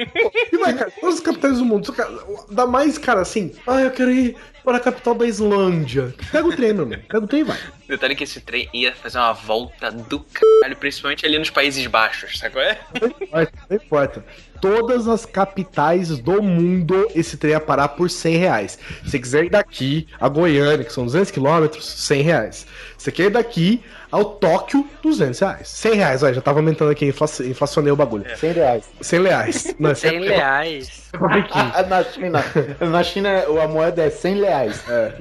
E vai, cara, todos os capitais do mundo. só que Dá mais, cara, assim. Ah, eu quero ir para a capital da Islândia. Pega o trem, meu irmão. Pega o trem e vai. Detalhe que esse trem ia fazer uma volta do caralho, principalmente ali nos Países Baixos, sabe qual é? Não importa. Todas as capitais do mundo, esse trem ia parar por 100 reais. Se você quiser ir daqui a Goiânia, que são 200 quilômetros, 100 reais. Se você quer ir daqui ao Tóquio, 200 reais. 100 reais, olha, já tava aumentando aqui, infla- inflacionei o bagulho. 100 reais. 100 reais. Não, [laughs] 100 reais. Ah, na China, na China a moeda é 100 reais. É.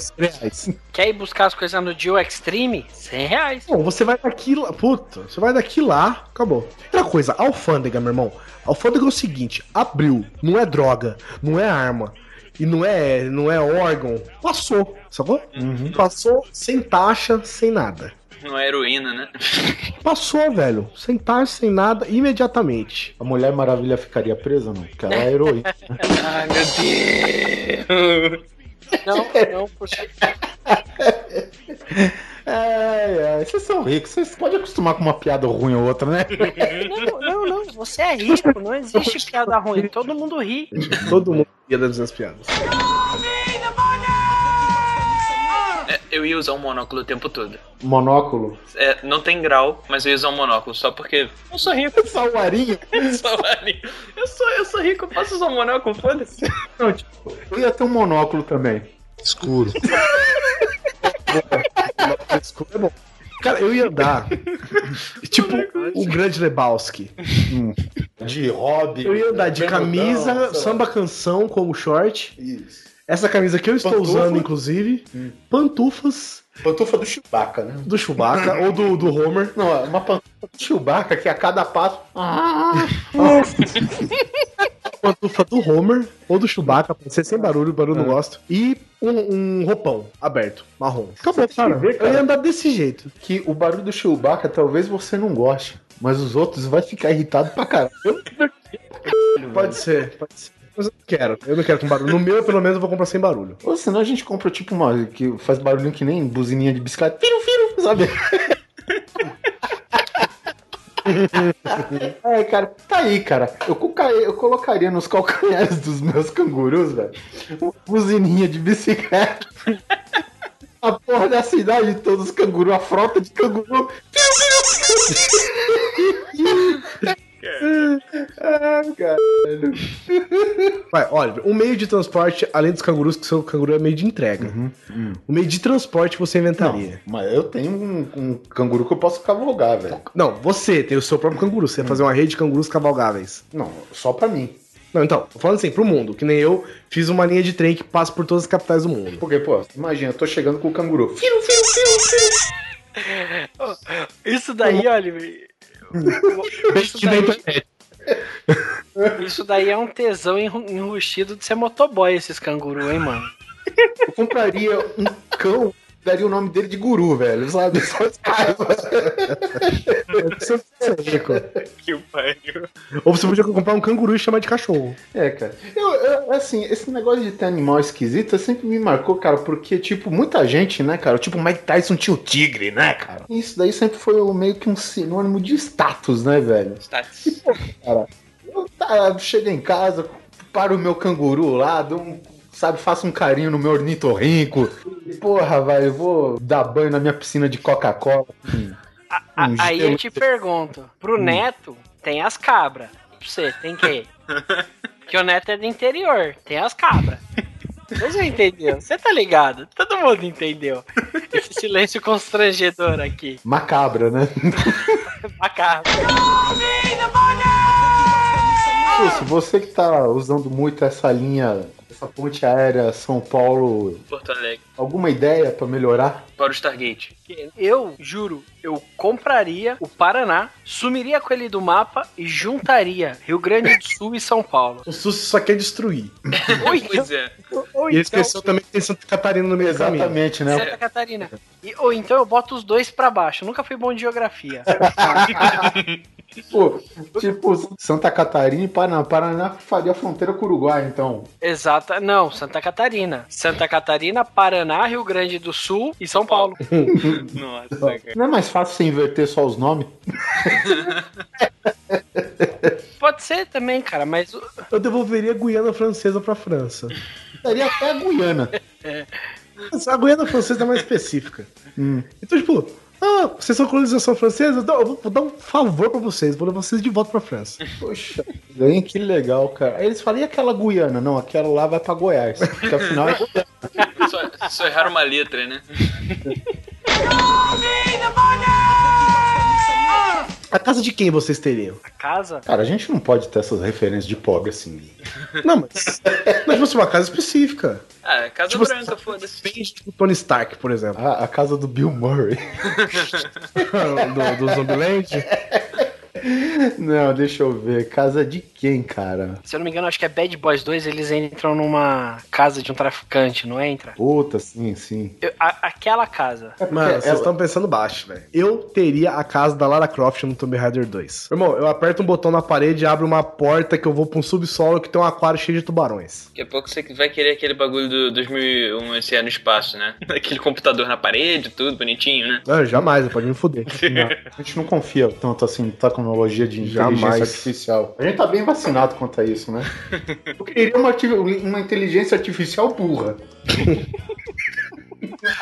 100 reais. Quer ir buscar as coisas no Dio Extreme? 100 reais. Bom, você vai daqui lá. Puta, você vai daqui lá, acabou. Outra coisa, alfândega, meu irmão. Alfândega é o seguinte: abriu, não é droga, não é arma. E não é, não é órgão. Passou, sacou? Passou sem taxa, sem nada. Não é heroína, né? Passou, velho. Sem taxa, sem nada, imediatamente. A Mulher Maravilha ficaria presa, não? Porque ela é heroína. [laughs] Ai, meu Deus. Não, não, porque. É, é, vocês são ricos, vocês podem acostumar com uma piada ruim ou outra, né? Não, não, não. Você é rico, não existe piada ruim. Todo mundo ri. Todo mundo ia das minhas piadas. É, eu ia usar um monóculo o tempo todo. Monóculo. É, não tem grau, mas eu ia usar um monóculo só porque eu sou rico. [laughs] Só o arinho. [laughs] Eu sou, marinho. eu sou, eu sou rico, eu posso usar um monóculo, foda-se. [laughs] Não, tipo, eu ia ter um monóculo também. Escuro. Escuro é bom. Cara, eu ia andar. tipo o grande Lebowski. De hobby. Eu ia andar de camisa, samba canção como short. Isso. Essa camisa que eu estou Pantufa. usando, inclusive. Pantufas Pantufa do Chewbacca, né? do Chewbacca [laughs] ou do, do Homer. Não, é uma pantufa do Chewbacca que a cada passo. [laughs] Pantufa do Homer ou do Chewbacca, pode ser sem barulho, barulho não gosto. E um, um roupão aberto, marrom. Acabou, cara. ver, Eu cara. ia andar desse jeito. Que o barulho do Chewbacca talvez você não goste, mas os outros vai ficar irritado pra caralho. Pode ser, pode ser. Mas eu não quero, eu não quero com barulho. No meu, pelo menos, eu vou comprar sem barulho. Ou senão a gente compra tipo uma que faz barulhinho que nem buzininha de bicicleta. Firo, firo, sabe? [laughs] É, cara, tá aí, cara. Eu, coloca- eu colocaria nos calcanhares dos meus cangurus, velho, uma buzininha de bicicleta. A porra da cidade, todos os cangurus, a frota de canguru. [laughs] Ah, caralho. Vai, olha, um meio de transporte, além dos cangurus, que o seu canguru é meio de entrega. O meio de transporte você inventaria. Mas eu tenho um, um canguru que eu posso cavalgar, velho. Não, você tem o seu próprio canguru. Você ia fazer uma rede de cangurus cavalgáveis. Não, só pra mim. Não, então, tô falando assim, pro mundo, que nem eu fiz uma linha de trem que passa por todas as capitais do mundo. Porque, pô, imagina, eu tô chegando com o canguru. Isso daí, olha. [laughs] Isso daí, internet. isso daí é um tesão enru- enrustido de ser motoboy, esses canguru, hein, mano? Eu compraria um cão, daria o nome dele de guru, velho, sabe? Só raiva. [laughs] Que pariu. Ou você podia comprar um canguru e chamar de cachorro. É, cara. Eu, eu, assim, esse negócio de ter animal esquisito sempre me marcou, cara, porque, tipo, muita gente, né, cara? Tipo, o Mike Tyson tinha o tigre, né, cara? Isso daí sempre foi meio que um sinônimo de status, né, velho? Status. Cara, eu tá, chega em casa, Preparo o meu canguru lá, dou um, sabe, faço um carinho no meu ornitorrinco. Porra, vai, eu vou dar banho na minha piscina de Coca-Cola. Hum. A- Um aí eu te pergunto, pro Neto tem as cabras. Pra você, tem quê? [laughs] Porque o Neto é do interior, tem as cabras. Você já entendeu? Você tá ligado? Todo mundo entendeu. Esse silêncio constrangedor aqui. Macabra, né? [laughs] Macabro. Lúcio, você que tá usando muito essa linha, essa ponte aérea São Paulo, Porto Alegre. alguma ideia pra melhorar? Para o Stargate. Eu juro, eu compraria o Paraná, sumiria com ele do mapa e juntaria Rio Grande do Sul e São Paulo. O SUS só quer destruir. [laughs] Oi, Pois é. ou E então, esqueceu também que tem Santa Catarina no meio do caminho. Exatamente, né? Santa Catarina. E, ou então eu boto os dois pra baixo. Nunca fui bom de geografia. [laughs] Pô, tipo, Santa Catarina e Paraná. Paraná faria fronteira com o Uruguai, então. Exata, não, Santa Catarina. Santa Catarina, Paraná, Rio Grande do Sul e São Paulo. [laughs] Nossa, cara. Não é mais fácil você inverter só os nomes? [laughs] Pode ser também, cara, mas Eu devolveria a Guiana Francesa pra França. Daria até a Guiana. Mas A Guiana Francesa é mais específica. Hum. Então, tipo, ah, vocês são colonização francesa? Então, eu vou dar um favor pra vocês, vou levar vocês de volta pra França. Poxa, hein, que legal, cara. Aí eles falam, e aquela Guiana? Não, aquela lá vai pra Goiás. Porque afinal é Goiás. Só, só erraram uma letra, né? A casa de quem vocês teriam? a casa. Cara, a gente não pode ter essas referências de pobre assim. Não, mas. mas você uma casa específica. Ah, Casa Tipo, Branca, foda-se. Tipo Tony Stark, por exemplo. A, a casa do Bill Murray. [laughs] do, do Zombieland. Não, deixa eu ver. Casa de quem, cara? Se eu não me engano, acho que é Bad Boys 2, eles entram numa casa de um traficante, não entra? Puta, sim, sim. Eu- a- aquela casa. Mano, vocês ela- estão pensando baixo, velho. Eu teria a casa da Lara Croft no Tomb Raider 2. Irmão, eu aperto um botão na parede e abre uma porta que eu vou pra um subsolo que tem um aquário cheio de tubarões. Daqui a pouco você vai querer aquele bagulho do 2001 esse ano no espaço, né? [laughs] Aquele computador na parede, tudo bonitinho, né? Ah, jamais, pode me fuder. Não, [laughs] a gente não confia tanto assim em tecnologia de inteligência Jamais. artificial. A gente tá bem vacinado quanto a isso, né? Eu queria uma, uma inteligência artificial burra. [laughs]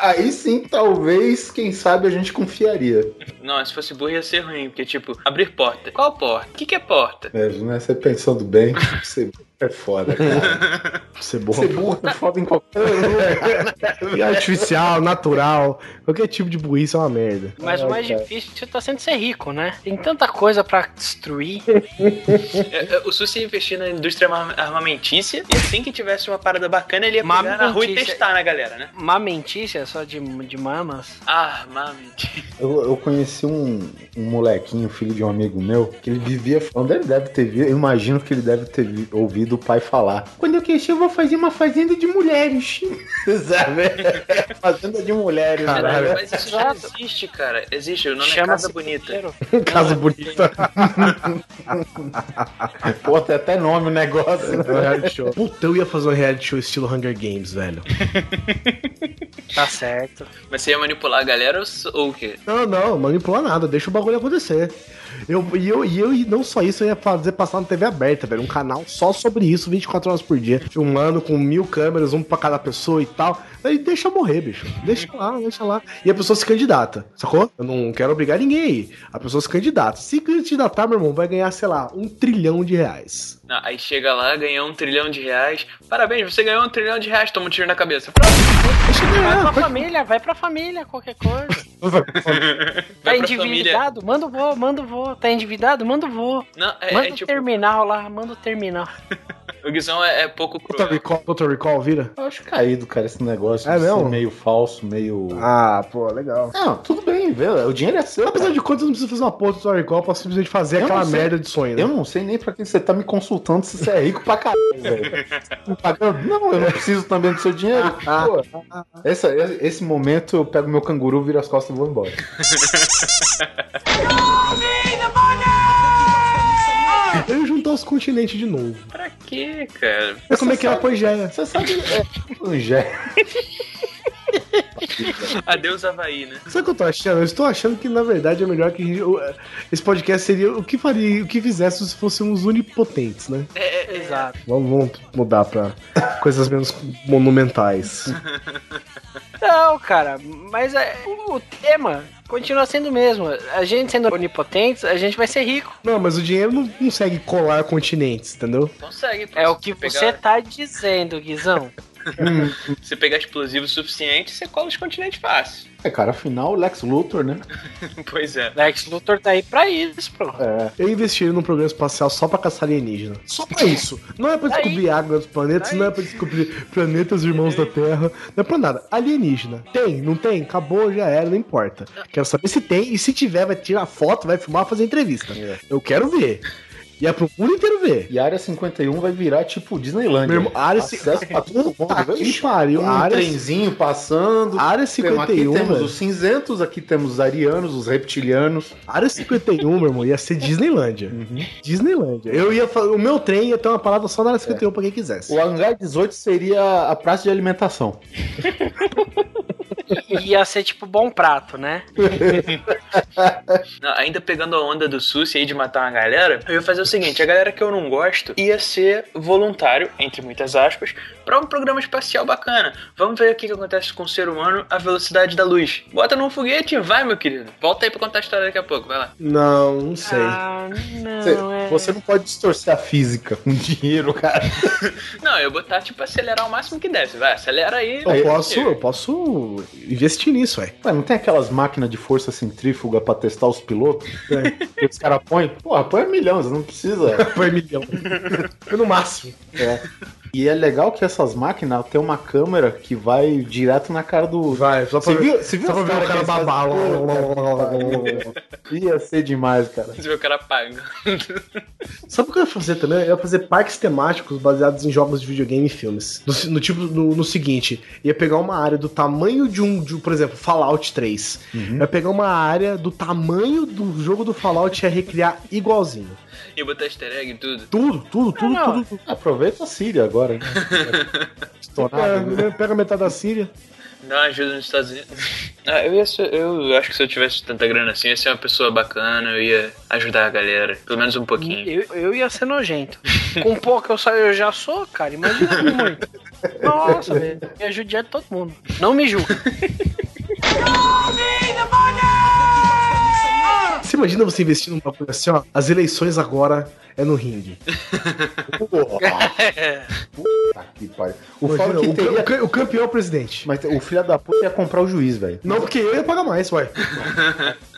Aí sim, talvez, quem sabe, a gente confiaria. Não, se fosse burro ia ser ruim, porque tipo, abrir porta. Qual porta? O que, que é porta? É, né? Você pensando bem, você é foda, cara. [laughs] Ser burro. Ser burro é foda em qualquer lugar. [laughs] E artificial, natural, qualquer tipo de burrice é uma merda. Mas o Ai, mais cara. difícil tá sendo ser rico, né? Tem tanta coisa pra destruir. É, é, O SUS ia investir na indústria arma- armamentícia e assim que tivesse uma parada bacana, ele ia pegar na rua e testar na galera, né? Mamentícia só de, de mamas. Armamentícia. Eu, eu conheci um, um molequinho, filho de um amigo meu, que ele vivia falando, ele deve ter visto, eu imagino que ele deve ter vi- ouvido o pai falar. Quando eu crescer, eu vou fazer uma fazenda de mulheres. [laughs] Sabe? [laughs] fazenda de mulheres. Caralho. né? Mas isso já existe, cara. Existe, o nome é Chama-se Casa Bonita. [laughs] Casa bonita. Pô, tem até nome o negócio. É reality show. Puta, eu ia fazer um reality show estilo Hunger Games, velho. Tá certo. Mas você ia manipular a galera ou o quê? Não, não, manipular nada, deixa o bagulho acontecer. Eu, e, eu, e eu, e não só isso, eu ia fazer passar na TV aberta, velho. Um canal só sobre isso, 24 horas por dia. Filmando com mil câmeras, um pra cada pessoa e tal. Aí deixa morrer, bicho. Deixa lá, deixa lá. E a pessoa se candidata, sacou? Eu não quero obrigar ninguém aí. A pessoa se candidata. Se candidatar, meu irmão, vai ganhar, sei lá, um trilhão de reais. Não, aí chega lá, ganhou um trilhão de reais. Parabéns, você ganhou um trilhão de reais, toma um tiro na cabeça. Pronto. Vai pra família, vai pra família, qualquer coisa. [laughs] [laughs] Tá endividado? Manda o vô, manda o vô. Tá endividado? Manda o vô. Não, é, Manda é o tipo, terminal lá, manda o terminal. [laughs] o Guizão é, é pouco Total cruel. Recall, Total Recall vira? Eu acho caído, cara, esse negócio. É mesmo? meio falso, meio. Ah, pô, legal. Não, tudo bem, vê, o dinheiro é seu. Apesar cara. de contas, não precisa fazer uma porra do Total Recall pra simplesmente fazer Eu aquela merda de sonho, né? Eu não sei nem pra que você tá me consultando se você é rico pra caralho, [laughs] velho. Pagando? Não, eu não preciso também do seu dinheiro. [laughs] Pô, essa- esse momento eu pego meu canguru, viro as costas e vou embora. [laughs] Eu ia juntar os continentes de novo. Pra quê, cara? É como é que é a Pangeia. Você sabe, é, Angé. [laughs] Adeus, Havaí, né? Sabe o que eu tô achando? Eu estou achando que, na verdade, é melhor que a gente- o- esse podcast seria o que faria, o que fizesse se fôssemos onipotentes, né? É, exato. Vamos, vamos mudar pra coisas menos monumentais. Não, cara, mas é, o tema continua sendo o mesmo. A gente sendo onipotentes, a gente vai ser rico. Não, mas o dinheiro não consegue colar continentes, entendeu? Consegue. É o que Pegar- você tá dizendo, Guizão. Você pegar explosivo suficiente, você cola os continentes fácil. É, cara, afinal, Lex Luthor, né? [laughs] Pois é. Lex Luthor tá aí pra isso, pô. É. Eu investiria num programa espacial só pra caçar alienígena. Só pra [laughs] isso. Não é pra Daí. descobrir água dos planetas, Daí. não é pra descobrir planetas irmãos da Terra, não é pra nada. Alienígena. Tem, não tem? Acabou, já era, não importa. Quero saber se tem e se tiver, vai tirar foto, vai filmar, fazer entrevista. Eu quero ver. E é pro mundo inteiro ver. E a área 51 vai virar tipo Disneyland. Meu irmão, a área Acesso pra todo mundo, Puta que pariu. Um área, trenzinho passando. a área Temos- aqui 51, temos velho. os cinzentos, aqui temos os arianos, os reptilianos. A área 51, meu irmão, ia ser Disneylândia. Disneylândia. Eu ia O meu trem ia ter uma parada só na área 51 pra quem quisesse. O hangar 18 seria a praça de alimentação. [laughs] Ia ser tipo bom prato, né? Não, ainda pegando a onda do Susi aí de matar uma galera, eu ia fazer o seguinte: a galera que eu não gosto ia ser voluntário, entre muitas aspas, pra um programa espacial bacana. Vamos ver o que, que acontece com o ser humano à velocidade da luz. Bota num foguete e vai, meu querido. Volta aí pra contar a história daqui a pouco, vai lá. Não, não sei. Ah, não, Você, é. você não pode distorcer a física com [laughs] dinheiro, cara. Não, eu botar, tipo, acelerar o máximo que desse. Vai, acelera aí. Eu posso, eu posso investir nisso, ué. Ué, não tem aquelas máquinas de força centrífuga pra testar os pilotos? Que os caras põem? Porra, põe milhão, você não precisa. Foi milhão. Foi no máximo. É. E é legal que essas máquinas tem uma câmera que vai direto na cara do. Vai, só pra Você ver. viu, você viu Só pra ver o cara babar. Ia ser demais, cara. Você vê o cara paga. Sabe o que eu ia fazer também? Eu ia fazer parques temáticos baseados em jogos de videogame e filmes. No, no tipo, no, no seguinte, ia pegar uma área do tamanho de um, de, por exemplo, Fallout 3. Uhum. Ia pegar uma área do tamanho do jogo do Fallout e ia recriar igualzinho. E botar easter egg e tudo. Tudo, tudo, tudo, Não, tudo. tudo. Aproveita a Síria agora, [laughs] né? Estourado, né? É, pega metade da Síria. Dá uma ajuda nos Estados Unidos. [laughs] Ah, eu, ia ser- eu acho que se eu tivesse tanta grana assim, eu ia ser uma pessoa bacana, eu ia ajudar a galera. Pelo menos um pouquinho. Eu, eu ia ser nojento. Com pouco eu, só, eu já sou, cara. Imagina muito. Nossa, velho. Ia judiar todo mundo. Não me julga. Você imagina você investir num bagulho assim, ó? As eleições agora é no ringue. [laughs] Puta que pariu. O Imagina, é que o, teria... o ca- o campeão é o presidente. Mas o filho da puta ia comprar o juiz, velho. Não, porque eu ia pagar mais, ué. [laughs]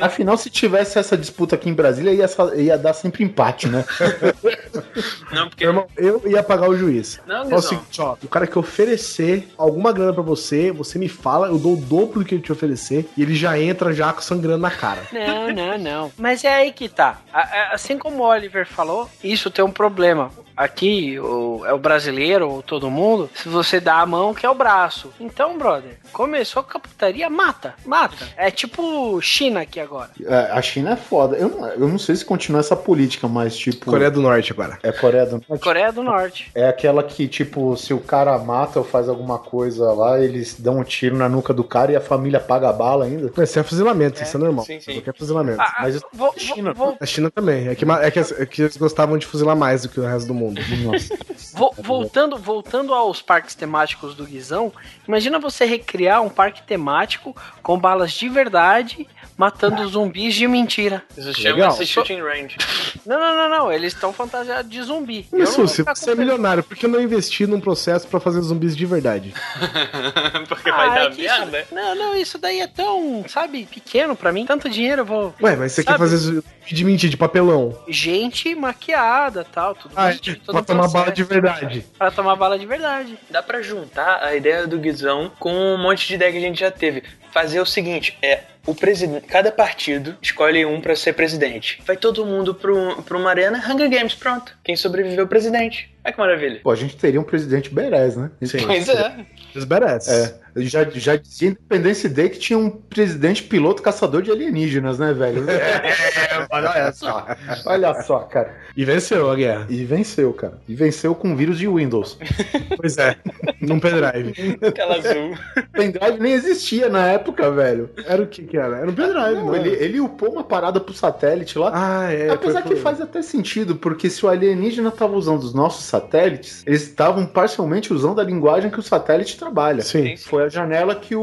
Afinal, se tivesse essa disputa aqui em Brasília, ia, ia dar sempre empate, né? [laughs] Não, porque. Meu irmão, eu ia pagar o juiz. Não, Fala o Guizão. seguinte, ó, o cara que oferecer alguma grana pra você, você me fala, eu dou o dobro do que ele te oferecer, e ele já entra já sangrando na cara. Não, não, não. Mas é aí que tá. A- Assim como o Oliver falou, isso tem um problema. Aqui, o, é o brasileiro ou todo mundo, se você dá a mão, que é o braço. Então, brother, começou com a putaria, mata, mata. É tipo China aqui agora. É, a China é foda. Eu não, eu não sei se continua essa política, mas tipo. Coreia do Norte agora. É Coreia do Norte. Coreia do Norte. É aquela que, tipo, se o cara mata ou faz alguma coisa lá, eles dão um tiro na nuca do cara e a família paga a bala ainda. Esse é fuzilamento, isso é normal. sim, sim. Qualquer fuzilamento. Ah, Mas isso vou- é China, vou- vou- A China também. É que, é, que, é que eles gostavam de fuzilar mais do que o resto do mundo. [laughs] Vo- voltando, voltando aos parques temáticos do Guizão, imagina você recriar um parque temático com balas de verdade matando zumbis de mentira. Isso Legal. chama-se shooting range. Não, não, não, não. Eles estão fantasiados de zumbi. Mas, vou Susi, você é milionário, por que não investir num processo pra fazer zumbis de verdade? [laughs] Porque Ah, vai é dar que isso- merda. Não, não, isso daí é tão, sabe, pequeno pra mim. Tanto dinheiro eu vou. Ué, mas você Sabe? quer fazer zumbi de mentira, de papelão? Gente maquiada tal, tudo Ah, todo pra tomar processo. bala de verdade. Pra tomar bala de verdade. Dá pra juntar a ideia do Guizão com um monte de ideia que a gente já teve. Fazer o seguinte, é o presidente, cada partido escolhe um pra ser presidente. Vai todo mundo pro, pra uma arena, Hunger Games, pronto. Quem sobreviveu presidente. Olha que maravilha. Pô, a gente teria um presidente Beres, né? Sim. Pois é. Eles merecem. É. Já, já dizia Independence Day que tinha um presidente piloto caçador de alienígenas, né, velho? [laughs] É, olha só. Olha só, cara. E venceu a guerra. E venceu, cara. E venceu com vírus de Windows. [laughs] Pois é, num pendrive. Tela azul. [laughs] Pendrive nem existia na época, velho. Era o que que era? Era um pendrive, Não, não ele, era? ele upou uma parada pro satélite lá. Ah, é. Apesar que faz até sentido, porque se o alienígena estava usando os nossos satélites, eles estavam parcialmente usando a linguagem que o satélite trabalha. Sim. Foi a janela que o.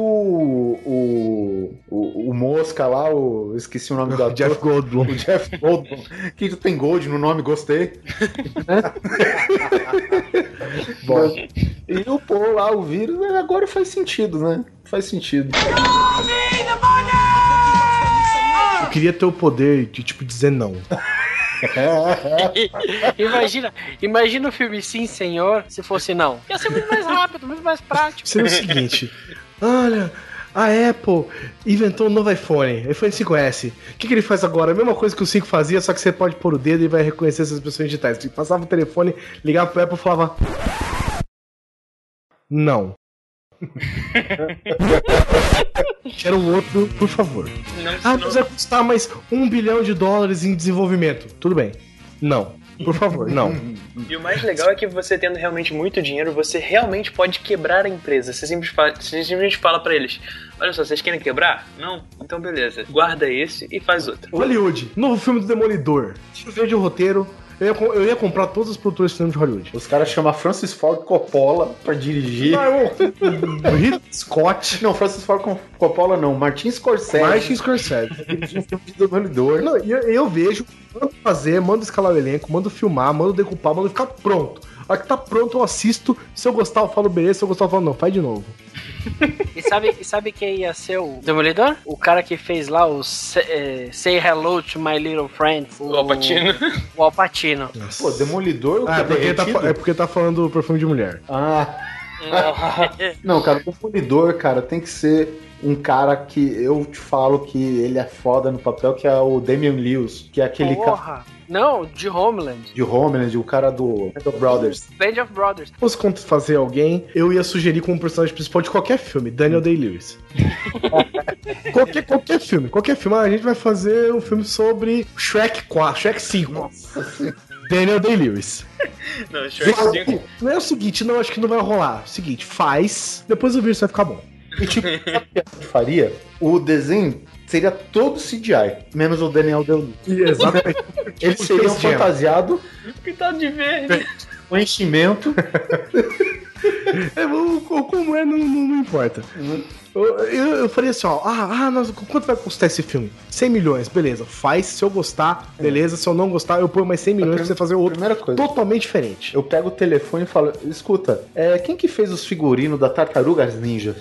O, o, o Mosca lá, o. Esqueci o nome [laughs] do O ator. Jeff Goldblum. O Jeff Goldblum. que tem Gold no nome, gostei. [laughs] Bom. E o pô lá, o vírus, né, agora faz sentido, né? Faz sentido. Eu queria ter o poder de, tipo, dizer não. [laughs] [laughs] imagina, imagina o filme Sim, Senhor, se fosse não. Ia ser muito mais rápido, muito mais prático. Seria o seguinte: olha, a Apple inventou um novo iPhone, iPhone 5S. O que, que ele faz agora? A mesma coisa que o 5 fazia, só que você pode pôr o dedo e vai reconhecer essas expressões digitais. Passava o telefone, ligava pro Apple e falava. Não. Quero um outro, por favor. Não, Ah, não- mas vai custar mais um bilhão de dólares em desenvolvimento. Tudo bem. Não. Por favor, não. E o mais legal é que você tendo realmente muito dinheiro, você realmente pode quebrar a empresa. Você simplesmente fala, você simplesmente fala pra eles: Olha só, vocês querem quebrar? Não? Então beleza. Guarda esse e faz outro. Hollywood, novo filme do Demolidor. Ver de roteiro. Eu ia, eu ia comprar todos os produtores de cinema de Hollywood. Os caras chamam Francis Ford Coppola pra dirigir. Ah, o Ridley [laughs] Scott. Não, Francis Ford Co- Coppola não, Martin Scorsese. Martin Scorsese. Demolidor. Não, eu, eu vejo, mando fazer, mando escalar o elenco, mando filmar, mando decupar, mando ficar pronto. A hora que tá pronto, eu assisto. Se eu gostar, eu falo beleza. Se eu gostar, eu falo não, faz de novo. [laughs] E sabe, e sabe quem ia ser o Demolidor? O cara que fez lá o Say, eh, Say Hello to My Little Friend. O Alpatino. O Alpatino. Pô, Demolidor, o Ah, é que porque, tá, é porque tá falando perfume de mulher. Ah, [laughs] não, cara, o Demolidor, cara, tem que ser um cara que eu te falo que ele é foda no papel, que é o Damian Lewis, que é aquele cara Porra. Não, de Homeland. de Homeland, o cara do Band of Brothers. Band of Brothers. Se fosse quando fazer alguém, eu ia sugerir como personagem principal de qualquer filme, Daniel Day-Lewis. [laughs] qualquer, qualquer filme, qualquer filme. Ah, a gente vai fazer um filme sobre Shrek 4, Shrek 5. Daniel Day-Lewis. Não, Shrek 5. Não é o seguinte, não, acho que não vai rolar. Seguinte, faz, depois o vírus vai ficar bom. E tipo, o que a gente faria? O desenho seria todo CGI, menos o Daniel Day-Lewis. Exatamente. [laughs] Ele seria um Space Jam. fantasiado, Pintado de verde. com enchimento. [laughs] É, o, o como é, não, não, não importa. Eu, eu, eu faria assim, ó. Ah, ah nós- quanto vai custar esse filme? 100 milhões, beleza. Faz, se eu gostar, beleza. Se eu não gostar, eu ponho mais 100 milhões pra você fazer outro Primeira coisa. totalmente diferente. Eu pego o telefone e falo, escuta, é, quem que fez os figurinos da Tartarugas Ninja?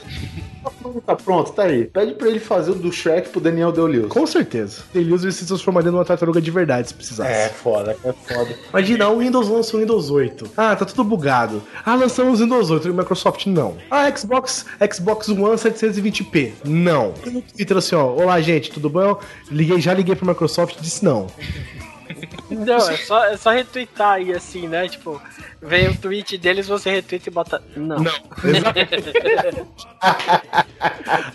Tá [laughs] pronto, tá pronto, tá aí. Pede pra ele fazer o do Shrek pro Daniel Day-Lewis. Com certeza. Ele se transformaria numa tartaruga de verdade, se precisasse. É foda, é foda. Imagina, o Windows lança o Windows 8. Ah, tá tudo bugado. Ah, lançamos o Windows 8 e o Microsoft não. Ah, Xbox, Xbox One 720p. Não. E no Twitter assim, ó. Olá, gente, tudo bom? Liguei, já liguei pro Microsoft e disse não. Não, é só, é só retweetar aí assim, né? Tipo, vem o tweet deles, você retweeta e bota. Não. Não. [laughs]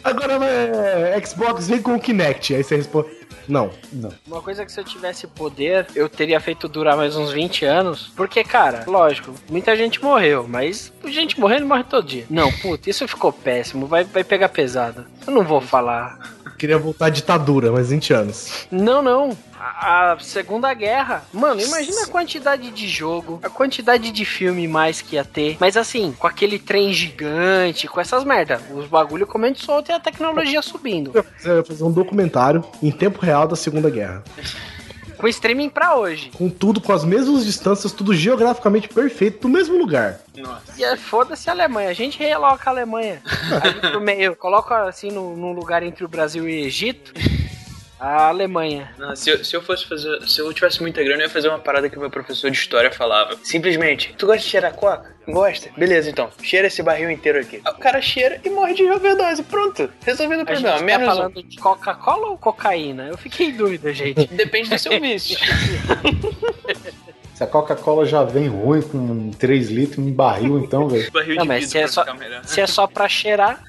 Agora é, Xbox vem com o Kinect. Aí você responde. Não. Não. Uma coisa que se eu tivesse poder, eu teria feito durar mais uns 20 anos. Porque, cara, lógico, muita gente morreu, mas gente morrendo morre todo dia. Não, puta, isso ficou péssimo, vai, vai pegar pesado. Eu não vou falar. Queria voltar à ditadura, mas 20 anos. Não, não. A, a Segunda Guerra. Mano, imagina a quantidade de jogo, a quantidade de filme mais que ia ter. Mas assim, com aquele trem gigante, com essas merda. Os bagulho comendo solto e a tecnologia subindo. Eu ia fazer um documentário em tempo real da Segunda Guerra. Com streaming pra hoje. Com tudo, com as mesmas distâncias, tudo geograficamente perfeito, do mesmo lugar. E é foda-se a Alemanha. A gente realoca a Alemanha. [laughs] Ali pro meio. Coloca assim no, num lugar entre o Brasil e o Egito. A Alemanha. Não, se, eu, se eu fosse fazer. Se eu tivesse muita grana, eu ia fazer uma parada que o meu professor de história falava. Simplesmente, tu gosta de cheirar coca? Gosta? Beleza, então. Cheira esse barril inteiro aqui. Aí O cara cheira e morre de overdose. Pronto. Resolvido o A problema. gente tá Menos um. falando de Coca-Cola ou cocaína? Eu fiquei em dúvida, gente. [laughs] Depende do seu [laughs] vício. Se a Coca-Cola já vem ruim com 3 litros em barril, então, velho. [laughs] Barril Não, de mas vidro se é, só, melhor. se é só pra cheirar,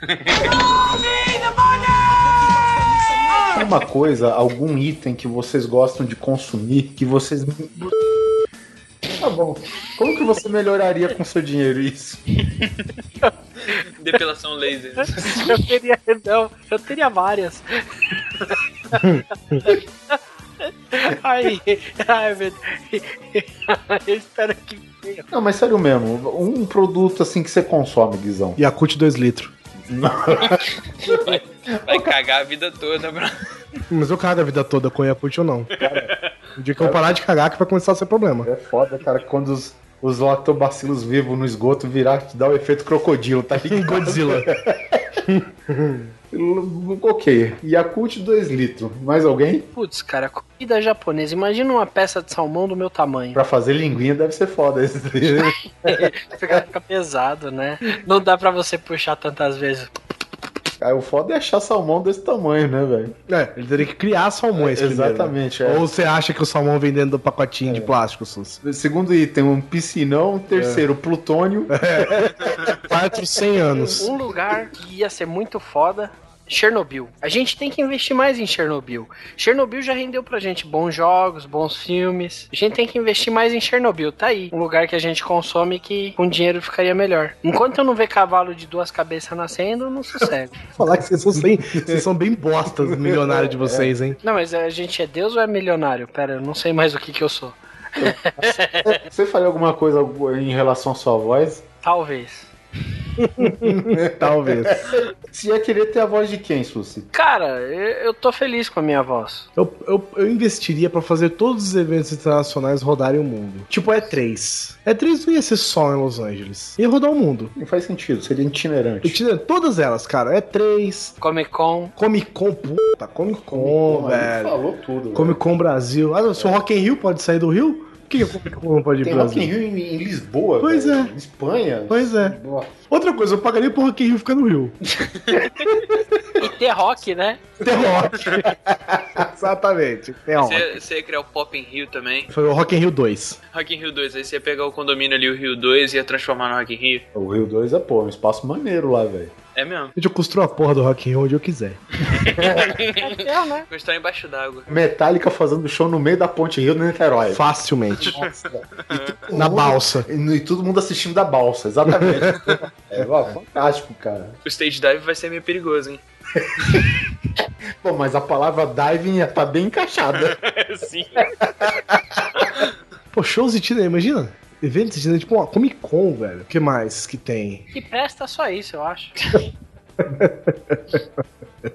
Tem uma coisa, algum item que vocês gostam de consumir, que vocês. Tá bom. Como que você melhoraria com seu dinheiro isso? Depilação laser. [laughs] eu teria. Não, eu teria várias. [laughs] Ai, ai, meu Deus. Eu espero que venha. Não, mas sério mesmo, um produto assim que você consome, Guizão. Yakult 2 litros. [laughs] Vai, cagar a vida toda, bro. Mas eu cago a vida toda com Yakult ou não. O dia que eu parar de cagar que vai começar a ser problema. É foda, cara, quando os, os lactobacilos vivos no esgoto virar, te dá o efeito crocodilo, tá ligado? [laughs] Godzilla. [laughs] ok. Yakult 2 litros. Mais alguém? Putz, cara, comida japonesa. Imagina uma peça de salmão do meu tamanho. Pra fazer linguinha deve ser foda esse [laughs] Fica, fica pesado, né? Não dá pra você puxar tantas vezes. Aí o foda é achar salmão desse tamanho, né, velho? É, ele teria que criar salmões primeiro, né? Exatamente, é. Ou você acha que o salmão vem dentro do pacotinho de plástico, Sus? Segundo item, um piscinão. Terceiro, plutônio. Quarto, 100 anos. Um lugar que ia ser muito foda. Chernobyl. A gente tem que investir mais em Chernobyl. Chernobyl já rendeu pra gente bons jogos, bons filmes. A gente tem que investir mais em Chernobyl. Tá aí. Um lugar que a gente consome que com dinheiro ficaria melhor. Enquanto eu não ver cavalo de duas cabeças nascendo, eu não sossego. [laughs] Falar que vocês são, bem, vocês são bem bostas, [laughs] milionários de vocês, hein? não, mas a gente é Deus ou é milionário? Pera, eu não sei mais o que que eu sou. Você faria alguma coisa em relação à sua voz? Talvez. [laughs] Talvez. Você ia querer ter a voz de quem, Susi? Cara, eu, eu tô feliz com a minha voz. Eu, eu, eu investiria pra fazer todos os eventos internacionais rodarem o mundo. Tipo E3. E3 não ia ser só em Los Angeles. Ia rodar o mundo. Não faz sentido, seria itinerante. Itinerante, Todas elas, cara. E3, Comic Con. Comic Con, puta, Comic Con, Porra, ele velho. Falou tudo. velho. Comic Con Brasil. Ah, se o Rock in Rio pode sair do Rio, que, que o Comic Con não pode ir Tem Rock in? Rio em, em Lisboa, Pois velho. é. Em Espanha. Pois é. Nossa. Outra coisa, eu pagaria pro Rock in Rio ficar no Rio. E ter rock, né? Tem rock. [laughs] Exatamente. Tem rock. Você, você ia criar o Pop in Rio também. Foi o Rock in Rio 2. Rock in Rio 2, aí você ia pegar o condomínio ali, o Rio 2, e ia transformar no Rock in Rio. O Rio 2 é, pô, um espaço maneiro lá, velho. É mesmo. Gente, eu construo a porra do Rock in Rio onde eu quiser. É, né? Gostar embaixo d'água. Metallica fazendo show no meio da Ponte Rio no Niterói. Facilmente. Nossa, Na balsa. E, e todo mundo assistindo da balsa, exatamente. [laughs] é, ó, fantástico, cara. O stage dive vai ser meio perigoso, hein? [laughs] Pô, mas a palavra diving tá bem encaixada. [laughs] Sim. Pô, shows de Tina, imagina. Eventos de tipo uma Comic Con, velho. O que mais que tem? E presta só isso, eu acho. [laughs]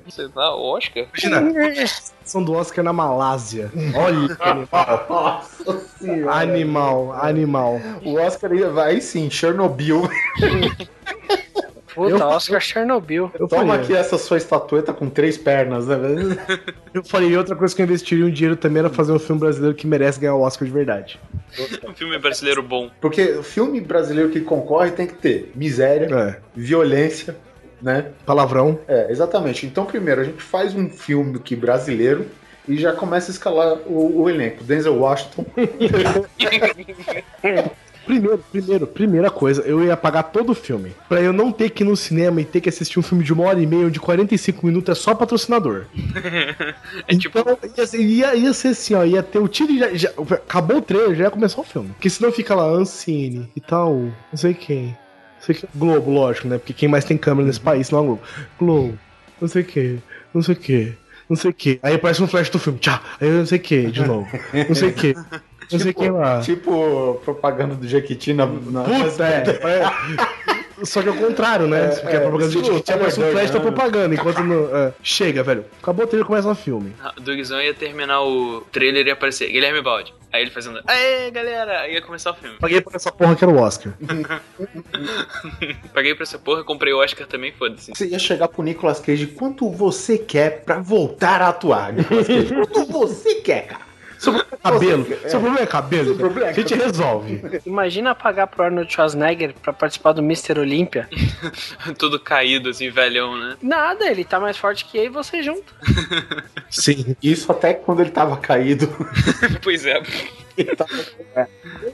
Você dá Oscar? Imagina. São do Oscar na Malásia. Olha que [laughs] animal. Nossa senhora. Animal, animal. O Oscar ia- vai sim, Chernobyl. [laughs] Puta, Eu- Oscar Chernobyl. Eu Toma faria. aqui essa sua estatueta com três pernas, né? [laughs] Eu falei, outra coisa que eu investiria um dinheiro também era fazer um filme brasileiro que merece ganhar o Oscar de verdade. [laughs] Um filme brasileiro bom. Porque o filme brasileiro que concorre tem que ter miséria, É. violência, né? Palavrão. É, exatamente. Então, primeiro, a gente faz um filme que brasileiro e já começa a escalar o, o elenco. Denzel Washington. [laughs] Primeiro, primeiro, primeira coisa, eu ia pagar todo o filme. Pra eu não ter que ir no cinema e ter que assistir um filme de uma hora e meia, de 45 minutos, é só patrocinador. [laughs] É tipo, Então, ia, ser- ia, ia ser assim, ó, ia ter o tiro e já, já- Acabou o trailer, já ia começar o filme. Porque senão fica lá, Ancine e tal, não sei quem. Não sei quem. Globo, lógico, né? Porque quem mais tem câmera nesse país não é Globo. Globo, não sei o que, não sei o que, não sei o que. Aí aparece um flash do filme, tchau, aí eu não sei o que, de novo. Não sei o que. [laughs] Não sei quem lá. Tipo propaganda do Jequiti na. na Puta, é. é. Só que é o contrário, né? Porque a propaganda de estilo que tinha mais um flash da né? propaganda, enquanto não. é. Chega, velho. Acabou o trailer começa o filme. do Guizão ia terminar o trailer e ia aparecer Guilherme Balde. Aí ele fazendo, aê galera, aí ia começar o filme. Paguei por essa porra que era o Oscar. [laughs] Paguei pra essa porra, comprei o Oscar também, foda-se. Você ia chegar pro Nicolas Cage, quanto você quer pra voltar a atuar? Nicolas Cage? quanto você quer, cara? Seu problema é cabelo. Seu problema é cabelo. Problema é A gente resolve. Imagina pagar pro Arnold Schwarzenegger pra participar do Mr. Olímpia. [laughs] Tudo caído, assim, velhão, né? Nada, ele tá mais forte que eu e você junto. [laughs] Sim. Isso até quando ele tava caído. [laughs] pois é.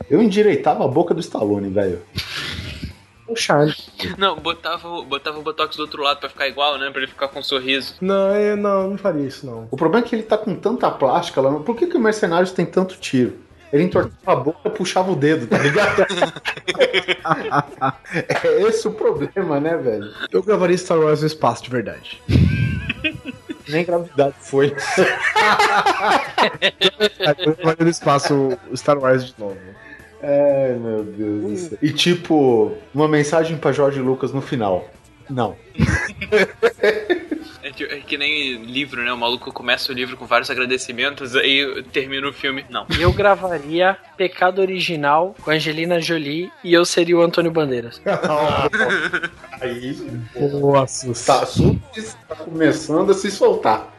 Eu endireitava a boca do Stallone, velho. Um charme. Não, botava, o- botava o Botox do outro lado pra ficar igual, né? Pra ele ficar com um sorriso. Não, eu não, não faria isso, não. O problema é que ele tá com tanta plástica lá. Por que, que o Mercenários tem tanto tiro? Ele entortava a boca, puxava o dedo, tá ligado? [laughs] é esse o problema, né, velho? Eu gravaria Star Wars no espaço, de verdade. [laughs] Nem gravidade foi. [laughs] Eu gravaria no espaço Star Wars de novo. Ai, meu Deus do céu. E tipo, uma mensagem pra Jorge Lucas no final. Não. [laughs] É, que- é que nem livro, né? O maluco começa o livro com vários agradecimentos, aí termina o filme. Não. Eu gravaria Pecado Original com Angelina Jolie e eu seria o Antônio Bandeiras. [laughs] Aí. Nossa. Tá, assunto está começando a se soltar.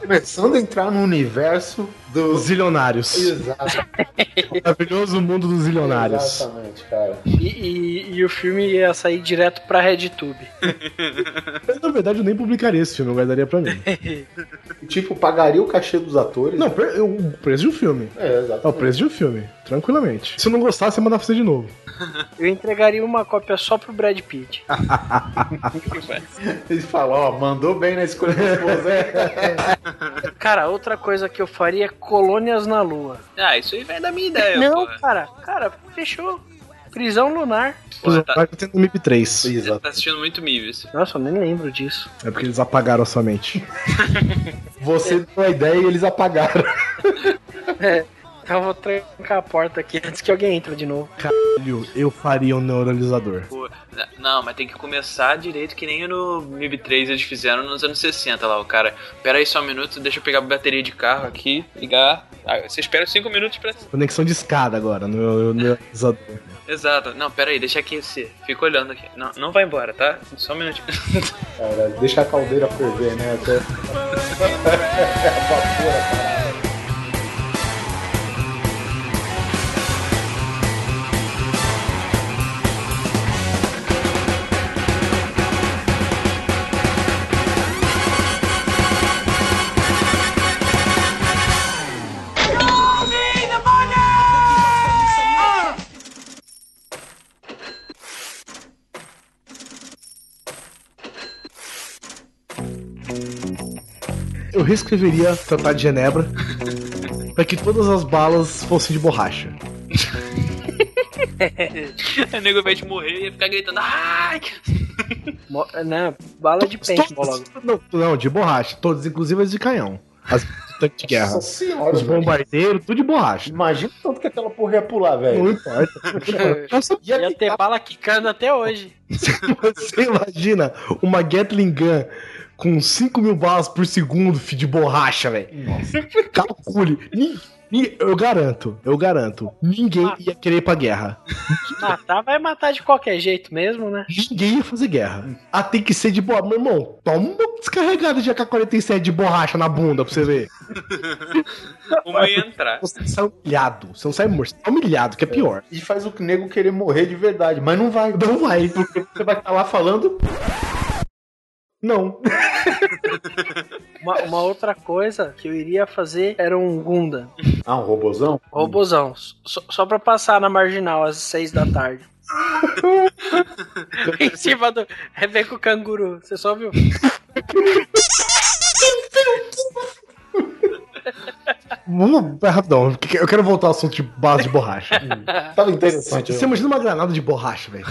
Começando a entrar no universo Os dos. zilionários. Exato, O [laughs] maravilhoso mundo dos zilionários. exatamente, cara. E, e- e o filme ia sair direto pra RedTube. Mas, na verdade, eu nem publicaria esse filme, eu guardaria pra mim. [laughs] Tipo, pagaria o cachê dos atores. Não, eu- o preço de um filme. É, exato. É o preço de um filme, tranquilamente. Se eu não gostar, você manda fazer de novo. Eu entregaria uma cópia só pro Brad Pitt. [laughs] Eles falam, ó, mandou bem na escolha da esposa. é. [laughs] Cara, outra coisa que eu faria é colônias na Lua. Ah, isso aí vem da minha ideia, Não, porra. cara, cara, fechou. Prisão lunar. Tá, Vai ter no MIP 3. você Exato. tá assistindo muito Mives. Nossa, eu nem lembro disso. É porque eles apagaram a sua mente. [laughs] Você deu a ideia e eles apagaram. Então eu vou trancar a porta aqui antes que alguém entre de novo. Caralho, eu faria um neuralizador. Pô, não, mas tem que começar direito que nem no MIB 3 eles fizeram nos anos 60 lá. O cara, pera aí só um minuto, deixa eu pegar a bateria de carro aqui, ligar. Ah, você espera 5 minutos pra. Conexão de escada agora no neuralizador. Exato. Não, pera aí, deixa aquecer. Fica olhando aqui. Não, não vai embora, tá? Só um minutinho. Cara, deixa a caldeira ferver, né? Até... Eu [laughs] reescreveria Tratado de Genebra pra que todas as balas fossem de borracha. [laughs] o nego vai te morrer e ia ficar gritando. Ai! Mo- Não, bala de paintball logo. Não, não, de borracha. Todas, inclusive as de canhão. As de tanque de guerra. Nossa senhora, Os bombardeiros, tudo de borracha. Imagina o tanto que aquela porra ia pular, Não velho. importa. [laughs] Nossa, Ia ter bala quicando até hoje. [laughs] Você imagina uma Gatling Gun com 5 mil balas por segundo fi, de borracha, velho. [laughs] Calcule. Eu garanto, eu garanto. Ninguém ia querer ir pra guerra. Matar vai matar de qualquer jeito mesmo, né? Ninguém ia fazer guerra. Ah, tem que ser de boa. Meu irmão, toma uma descarregada de AK-47 de borracha na bunda pra você ver. [laughs] Uma ia entrar. Você sai humilhado. Você não sai morto, você sai humilhado, que é pior. E faz o nego querer morrer de verdade, mas não vai. Não vai. Porque você vai estar lá falando. Não. Uma, uma outra coisa que eu iria fazer era um Gundam. Ah, um robozão? Robozão. Só, só pra passar na marginal às seis da tarde. [laughs] em cima do. É com o canguru. Você só viu? Vamos rapidão. Eu quero voltar ao assunto de base de borracha. Tava interessante. Você imagina uma granada de borracha, velho.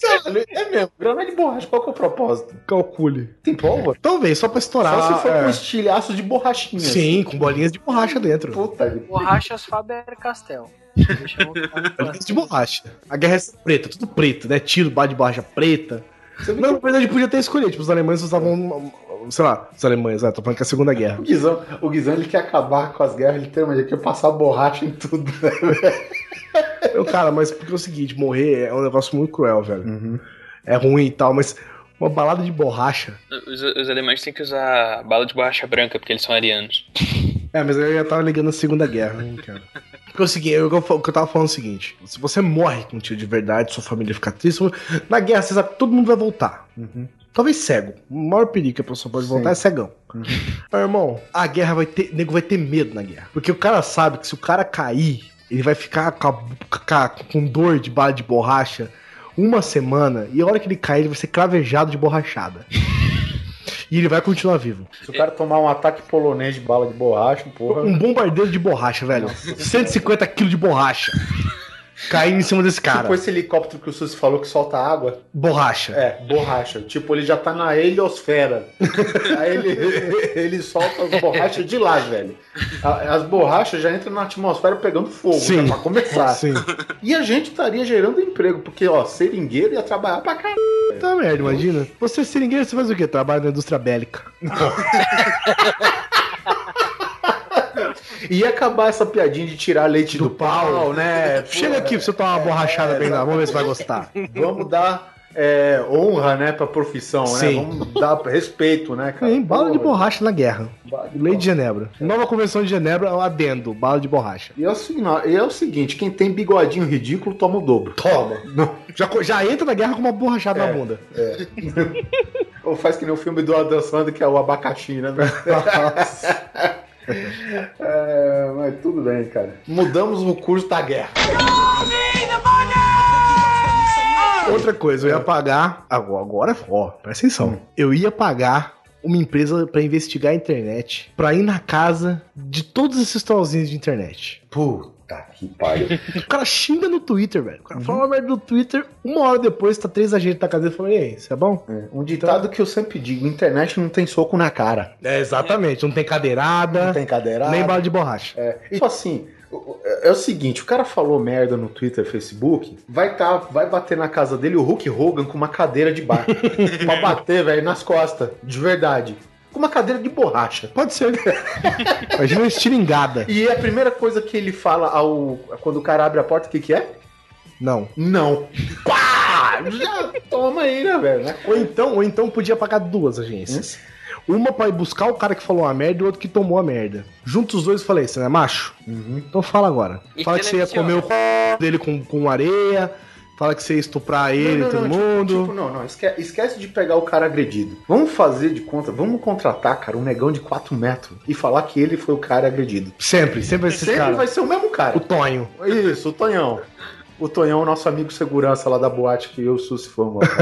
Caralho, é mesmo. Granada de borracha, qual que é o propósito? Calcule. Tem pólvora? Talvez, só pra estourar. Só se for é. com estilhaço de borrachinha. Sim, com bolinhas de borracha dentro. Puta que Borrachas Faber-Castell. Eu [laughs] Bolinhas de borracha. A guerra é preta, tudo preto, né? Tiro, bala de borracha preta. Não, na verdade, podia ter escolhido. Tipo, os alemães usavam. Sei lá, os alemães, né? Tô falando que é a Segunda Guerra. O Guizão, o Guizão ele quer acabar com as guerras, ele tem, mas ele quer passar borracha em tudo, né, velho? [laughs] Meu cara, mas porque é o seguinte, morrer é um negócio muito cruel, velho. Uhum. É ruim e tal, mas uma balada de borracha. Os, os alemães têm que usar bala de borracha branca, porque eles são arianos. É, mas eu já tava ligando a Segunda Guerra, hein, cara. Porque é o seguinte, eu, eu, eu tava falando é o seguinte: se você morre com um tiro de verdade, sua família fica triste, na guerra você sabe que todo mundo vai voltar. Talvez cego. O maior perigo que a pessoa pode voltar é cegão. Meu irmão, a guerra vai ter. O nego vai ter medo na guerra. Porque o cara sabe que se o cara cair, ele vai ficar com, a- com dor de bala de borracha uma semana. E a hora que ele cair, ele vai ser cravejado de borrachada. [laughs] e ele vai continuar vivo. Se o cara tomar um ataque polonês de bala de borracha, porra. Um bombardeiro de borracha, velho. 150 quilos de borracha. Caindo em cima desse cara. Tipo esse helicóptero que o Susi falou que solta água. Borracha. É, borracha. Tipo, ele já tá na heliosfera. [laughs] Aí ele, ele solta as borrachas de lá, velho. As borrachas já entram na atmosfera pegando fogo, Sim. já pra começar. Sim. E a gente estaria gerando emprego, porque, ó, seringueiro ia trabalhar pra caralho. Tá merda, imagina. Você seringueiro, você faz o quê? Trabalha na indústria bélica. [laughs] Ia acabar essa piadinha de tirar leite do, pau, né? Chega aqui pra você tomar uma borrachada bem lá, vamos ver se vai gostar. Vamos dar é, honra, né, pra profissão, né? Sim. Vamos dar respeito, né, cara? Tem bala de borracha na guerra. Lei de Genebra. Nova Convenção de Genebra é o adendo, bala de borracha. E é, o, seguinte, e é o seguinte, quem tem bigodinho ridículo toma o dobro. Toma. Já, já entra na guerra com uma borrachada na bunda. [laughs] Ou faz que nem o filme do Adam Sandler, que é o abacaxi, né? [laughs] [laughs] É, mas tudo bem, cara. Mudamos o curso da guerra. Outra coisa, eu ia pagar. Agora, ó, presta atenção. Eu ia pagar uma empresa pra investigar a internet, pra ir na casa de todos esses trollzinhos de internet. Puta que pariu. [laughs] O cara xinga no Twitter, velho. O cara fala uma merda no Twitter, uma hora depois tá três agentes na casa dele falando, e aí, isso é bom? Um ditado que eu sempre digo: internet não tem soco na cara. É, exatamente. Não tem cadeirada, Não tem cadeirada. nem bala de borracha. É, e, tipo assim, é é o seguinte, o cara falou merda no Twitter, Facebook, vai tá, vai bater na casa dele o Hulk Hogan com uma cadeira de bar. [laughs] pra bater, velho, nas costas, de verdade. Com uma cadeira de borracha. Pode ser. [laughs] Imagina uma estilingada. E a primeira coisa que ele fala ao quando o cara abre a porta, o que que é? Não. Não. Pá! Já toma aí, né, velho? né? Ou então, ou então podia pagar duas agências. Uma pra ir buscar o cara que falou a merda e o outro que tomou a merda. Juntos os dois eu falei, você não é macho? Então fala agora. E fala que você ia comer o c... dele com, com areia. Fala que você ia estuprar ele Não, e todo não, tipo- mundo. Tipo, não, não, esque- esquece de pegar o cara agredido. Vamos fazer de conta, vamos contratar, cara, um negão de 4 metros e falar que ele foi o cara agredido. Sempre, sempre vai ser Sempre cara. vai ser o mesmo cara. O Tonho. Isso, o Tonhão. O Tonhão, nosso amigo segurança lá da boate que eu e o Susi fomos. [laughs]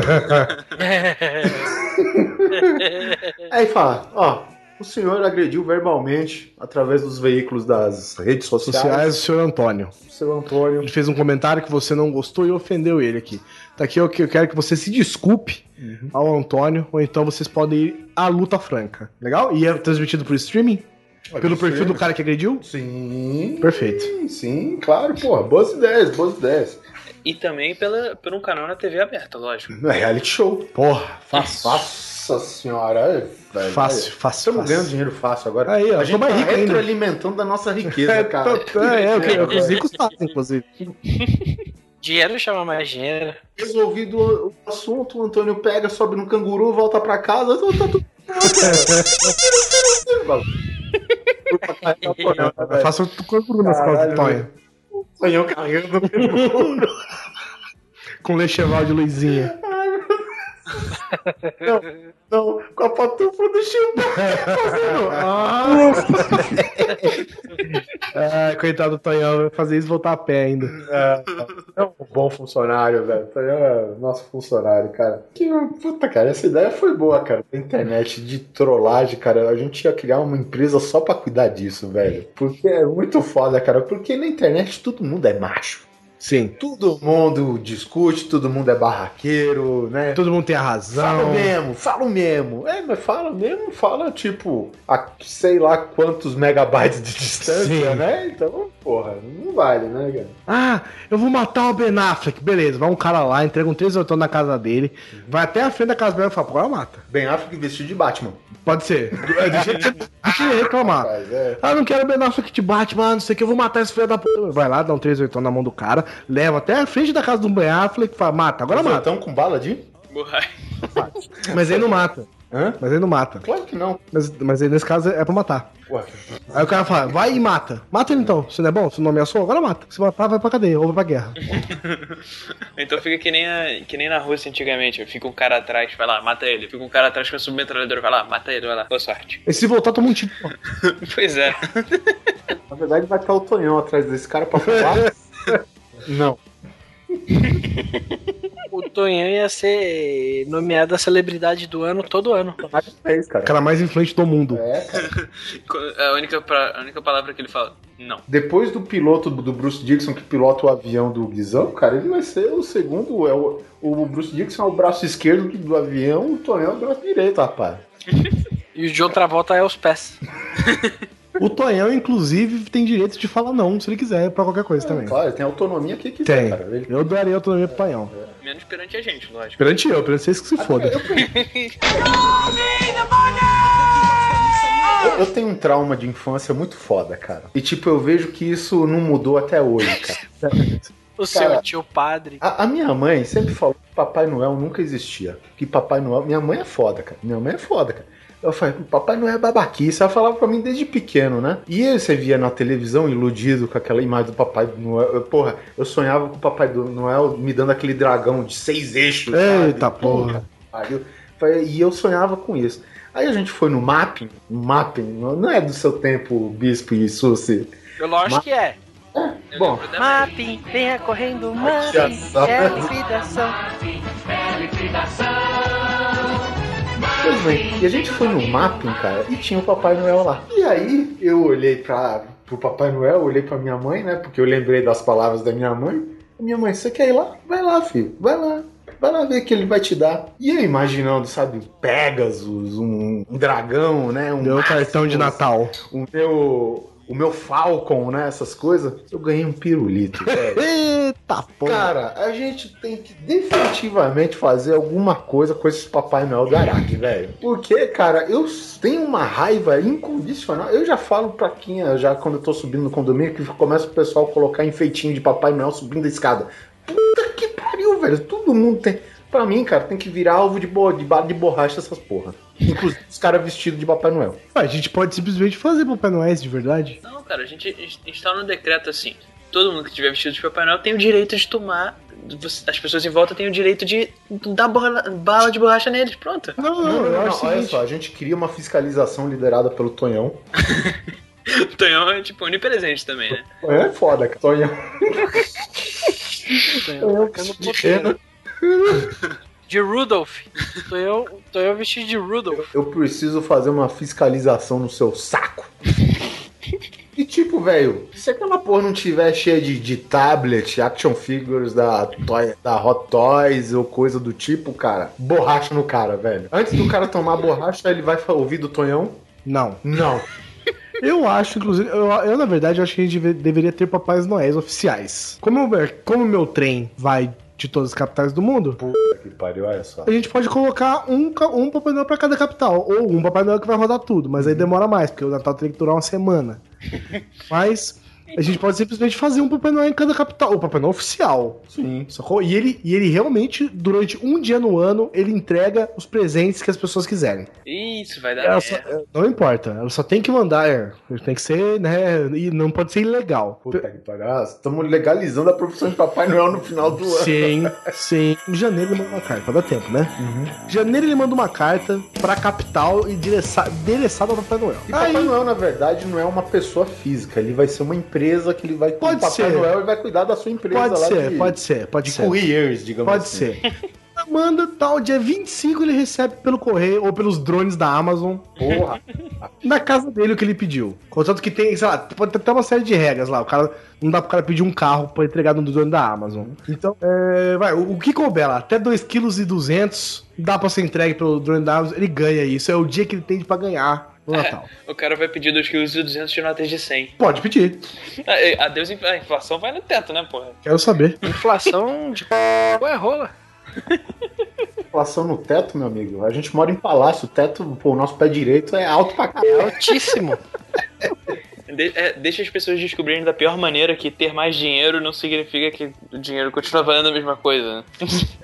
[laughs] Aí fala, ó, o senhor agrediu verbalmente através dos veículos das redes sociais. Sociais, o senhor Antônio. O seu Antônio. Ele fez um comentário que você não gostou e ofendeu ele aqui. Tá aqui eu que eu quero que você se desculpe Uhum. ao Antônio, ou então vocês podem ir à luta franca. Legal? E é transmitido por streaming? Pelo por perfil do cara que agrediu? Sim. Perfeito. Sim, sim, claro, porra. Boas ideias, boas ideias. E também pela, por um canal na TV aberta, lógico. É reality show. Porra, fácil. Nossa senhora. É, velho, Fácil, é. fácil, Estamos fácil. ganhando dinheiro fácil agora. Aí, ó, a gente mais tá rico ainda. retroalimentando da nossa riqueza, [laughs] cara. É, é, é que os ricos fazem, [laughs] inclusive. Dinheiro chama mais dinheiro. Resolvido o assunto, o Antônio pega, sobe no canguru, volta pra casa. Tá, tá tudo. Eu faço o canguru nas costas do Tonho. Sonhou carregando o canguru. [laughs] Com lecheval de luzinha. Não, não, com a pantufla do Chimbo. [laughs] Fazendo. Ah, Ah, coitado do Tonhão, vai fazer isso voltar a pé ainda. é, é um bom funcionário, velho. Tonhão é nosso funcionário, cara. Que puta, cara, essa ideia foi boa, cara. Internet de trollagem, cara. A gente ia criar uma empresa só pra cuidar disso, velho. Porque é muito foda, cara. Porque na internet todo mundo é macho. Sim. Todo mundo discute, todo mundo é barraqueiro, né? Todo mundo tem a razão. Fala mesmo, fala mesmo. É, mas fala mesmo, fala tipo, a sei lá quantos megabytes de distância, Sim. né? Então, porra, não vale, né, cara? Ah, eu vou matar o Ben Affleck. Beleza, vai um cara lá, entrega um 3 na casa dele, vai até a frente da casa dela e fala, pô, mata. Ben Affleck vestido de Batman. Pode ser. [laughs] É, deixa ele reclamar. Rapaz, é. Ah, não quero Ben Affleck de Batman, não sei o que, eu vou matar esse filho da puta. Vai lá, dá um 3 na mão do cara, leva até a frente da casa do Ben Affleck e fala, mata, agora mata. Então com bala de? [laughs] Mas aí não mata. Hã? Mas ele não mata. Claro que não. Mas, mas aí, nesse caso é pra matar. Ué. Aí o cara fala, vai e mata. Mata ele então. Se não é bom, se não ameaçou, agora mata. Se matar, vai pra cadeia ou vai pra guerra. [laughs] Então fica que nem, a- que nem na Rússia antigamente. Fica um cara atrás, vai lá, mata ele. Fica um cara atrás com a submetralhadora, vai lá, mata ele, vai lá. Boa sorte. E se voltar, toma um tiro. [laughs] pois é. Na verdade, vai estar o Tonhão atrás desse cara pra falar. Não. [laughs] O Tonhão ia ser nomeado a celebridade do ano todo ano. É isso, cara. O cara mais influente do mundo. É, cara. [laughs] A única, pra- a única palavra que ele fala, não. Depois do piloto do Bruce Dixon, que pilota o avião do Guizão, cara, ele vai ser o segundo. É o, o Bruce Dixon é o braço esquerdo do avião, o Tonhão é o braço direito, rapaz. E o de outra volta é os pés. [laughs] O Tonhão, inclusive, tem direito de falar não, se ele quiser, pra qualquer coisa também. Claro, ele tem autonomia que quiser, Tem. cara. Ele... Eu daria autonomia pro Tonhão. Menos perante a gente, lógico. Perante eu, perante vocês que se foda. Eu, eu tenho um trauma de infância muito foda, cara. E tipo, eu vejo que isso não mudou até hoje, cara. O Cara, seu tio padre. A, a minha mãe sempre falou que Papai Noel nunca existia. Que Papai Noel. Minha mãe é foda, cara. Minha mãe é foda, cara. Eu falei, Papai Noel é babaquice. Ela falava pra mim desde pequeno, né? E aí você via na televisão iludido com aquela imagem do Papai Noel. Eu, porra, eu sonhava com o Papai do Noel me dando aquele dragão de seis eixos. Eita sabe? porra. pariu. E eu sonhava com isso. Aí a gente foi no mapping. Mapping, não não é do seu tempo, Bispo e Susi. Lógico Ma- que é. Bom, Mapping, venha correndo, Mapping, sabe. é liquidação. Pois bem, e a gente foi no mapping, cara, e tinha o Papai Noel lá. E aí eu olhei pra, pro Papai Noel, olhei pra minha mãe, né? Porque eu lembrei das palavras da minha mãe. E minha mãe, você quer ir lá? Vai lá, filho, vai lá. Vai lá ver o que ele vai te dar. E eu imaginando, sabe, Pegasus, um, um dragão, né? Um Deu cartão de Natal. O meu. O meu Falcon, né? Essas coisas. Eu ganhei um pirulito. [laughs] Eita porra. Cara, a gente tem que definitivamente fazer alguma coisa com esse Papai Noel do Araque, velho. Porque, cara, eu tenho uma raiva incondicional. Eu já falo pra quem, já quando eu tô subindo no condomínio, que começa o pessoal a colocar enfeitinho de Papai Noel subindo a escada. Puta que pariu, velho. Todo mundo tem. Pra mim, cara, tem que virar alvo de, bo... de bala de borracha essas porra. Inclusive os caras vestidos de Papai Noel. A gente pode simplesmente fazer Papai Noel de verdade. Não, cara, a gente instala no decreto assim. Todo mundo que tiver vestido de Papai Noel tem o direito de tomar. As pessoas em volta têm o direito de dar bola, bala de borracha neles. Pronto. Não, Não, não, não, acho o olha só, a gente cria uma fiscalização liderada pelo Tonhão. [laughs] Tonhão é tipo onipresente também, né? Tonhão é foda, cara. Tonhão. [laughs] Tonhão ficando puteiro. [laughs] De Rudolph. Tonhão, Tonhão vestido de Rudolph. Eu preciso fazer uma fiscalização no seu saco. E tipo, velho, se aquela porra não tiver cheia de, de tablet, action figures da, Toy- da Hot Toys ou coisa do tipo, cara, borracha no cara, velho. Antes do cara tomar borracha, ele vai ouvir do Tonhão? Não. Não. Eu acho, inclusive, eu, eu, na verdade acho que a gente deve- deveria ter Papais Noéis oficiais. Como como o meu trem vai de todas as capitais do mundo, Puta que pariu, olha só. a gente pode colocar um, um Papai Noel pra cada capital. Ou um Papai Noel que vai rodar tudo, mas aí demora mais, porque o Natal tem que durar uma semana. [laughs] Mas a gente pode simplesmente fazer um Papai Noel em cada capital. O Papai Noel oficial. Sim. Sacou? E ele, e ele realmente, durante um dia no ano, ele entrega os presentes que as pessoas quiserem. Isso, vai dar só- merda. não importa, ela só tem que mandar, é, tem que ser, né? E não pode ser ilegal. Puta que pariu. Ah, Estamos legalizando a profissão de Papai Noel no final do ano. Sim, sim. Em janeiro ele manda uma carta, dá tempo, né? Em janeiro ele manda uma carta pra capital e endereça- endereçada ao Papai Noel. E Papai Noel, na verdade, não é uma pessoa física. Ele vai ser uma empresa que ele vai. Pode o Papai ser. Noel e vai cuidar da sua empresa Pode lá ser, de, pode ser, pode de ser. couriers, digamos Pode assim. ser. [laughs] Manda tal, dia 25 ele recebe pelo correio ou pelos drones da Amazon Porra. na casa dele o que ele pediu. Contanto que tem, sei lá, pode ter até uma série de regras lá. O cara não dá pro cara pedir um carro pra entregar no drone da Amazon. Então, é, vai, o, o que couber lá, até 2,2 kg dá pra ser entregue pelo drone da Amazon, ele ganha isso. É o dia que ele tem pra ganhar no Natal. O cara vai pedir 2,2 kg de notas de 100. Pode pedir. Ah, é, Adeus, a inflação vai no teto, né, porra? Quero saber. Inflação de Ué, rola. Inflação no teto, meu amigo. A gente mora em palácio. O teto, pô, o nosso pé direito é alto pra caralho. Altíssimo. [laughs] de- é, deixa as pessoas descobrirem da pior maneira que ter mais dinheiro não significa que o dinheiro continua valendo a mesma coisa. né?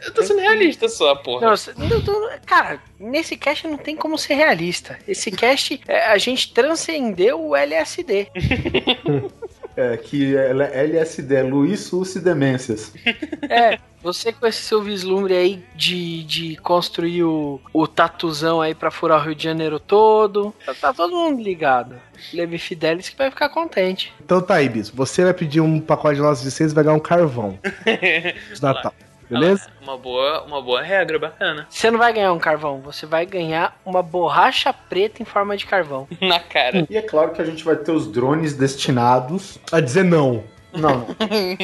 Eu tô sendo realista só, porra. Não, não, cara, nesse cast não tem como ser realista. Esse cast, é, a gente transcendeu o LSD. [laughs] É, que é LSD, Luiz Sussi Demências. É, você com esse seu vislumbre aí de, de construir o, o tatuzão aí pra furar o Rio de Janeiro todo, tá, tá todo mundo ligado. Levi Fidelis que vai ficar contente. Então tá aí, Bispo. Você vai pedir um pacote de nossas vicências e vai ganhar um carvão de [laughs] Natal. Beleza? Uma boa, uma boa regra, bacana. Você não vai ganhar um carvão, você vai ganhar uma borracha preta em forma de carvão. [laughs] Na cara. E é claro que a gente vai ter os drones destinados. A dizer não. Não,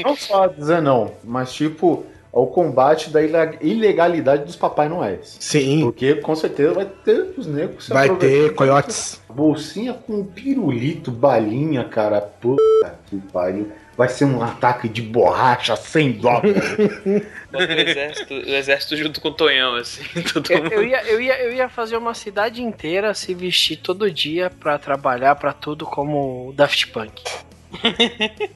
não só a dizer não, mas tipo, ao combate da ilegalidade dos Papai Noéis. Sim. Porque com certeza vai ter os negros Vai ter coiotes. Bolsinha com pirulito, balinha, cara. Puta que pariu. Vai ser um ataque de borracha sem dó. [laughs] o exército, o exército junto com o Tonhão, assim. [laughs] Todo Eu, mundo. eu ia, eu, ia, eu ia fazer uma cidade inteira se vestir todo dia pra trabalhar pra tudo como o Daft Punk. [laughs]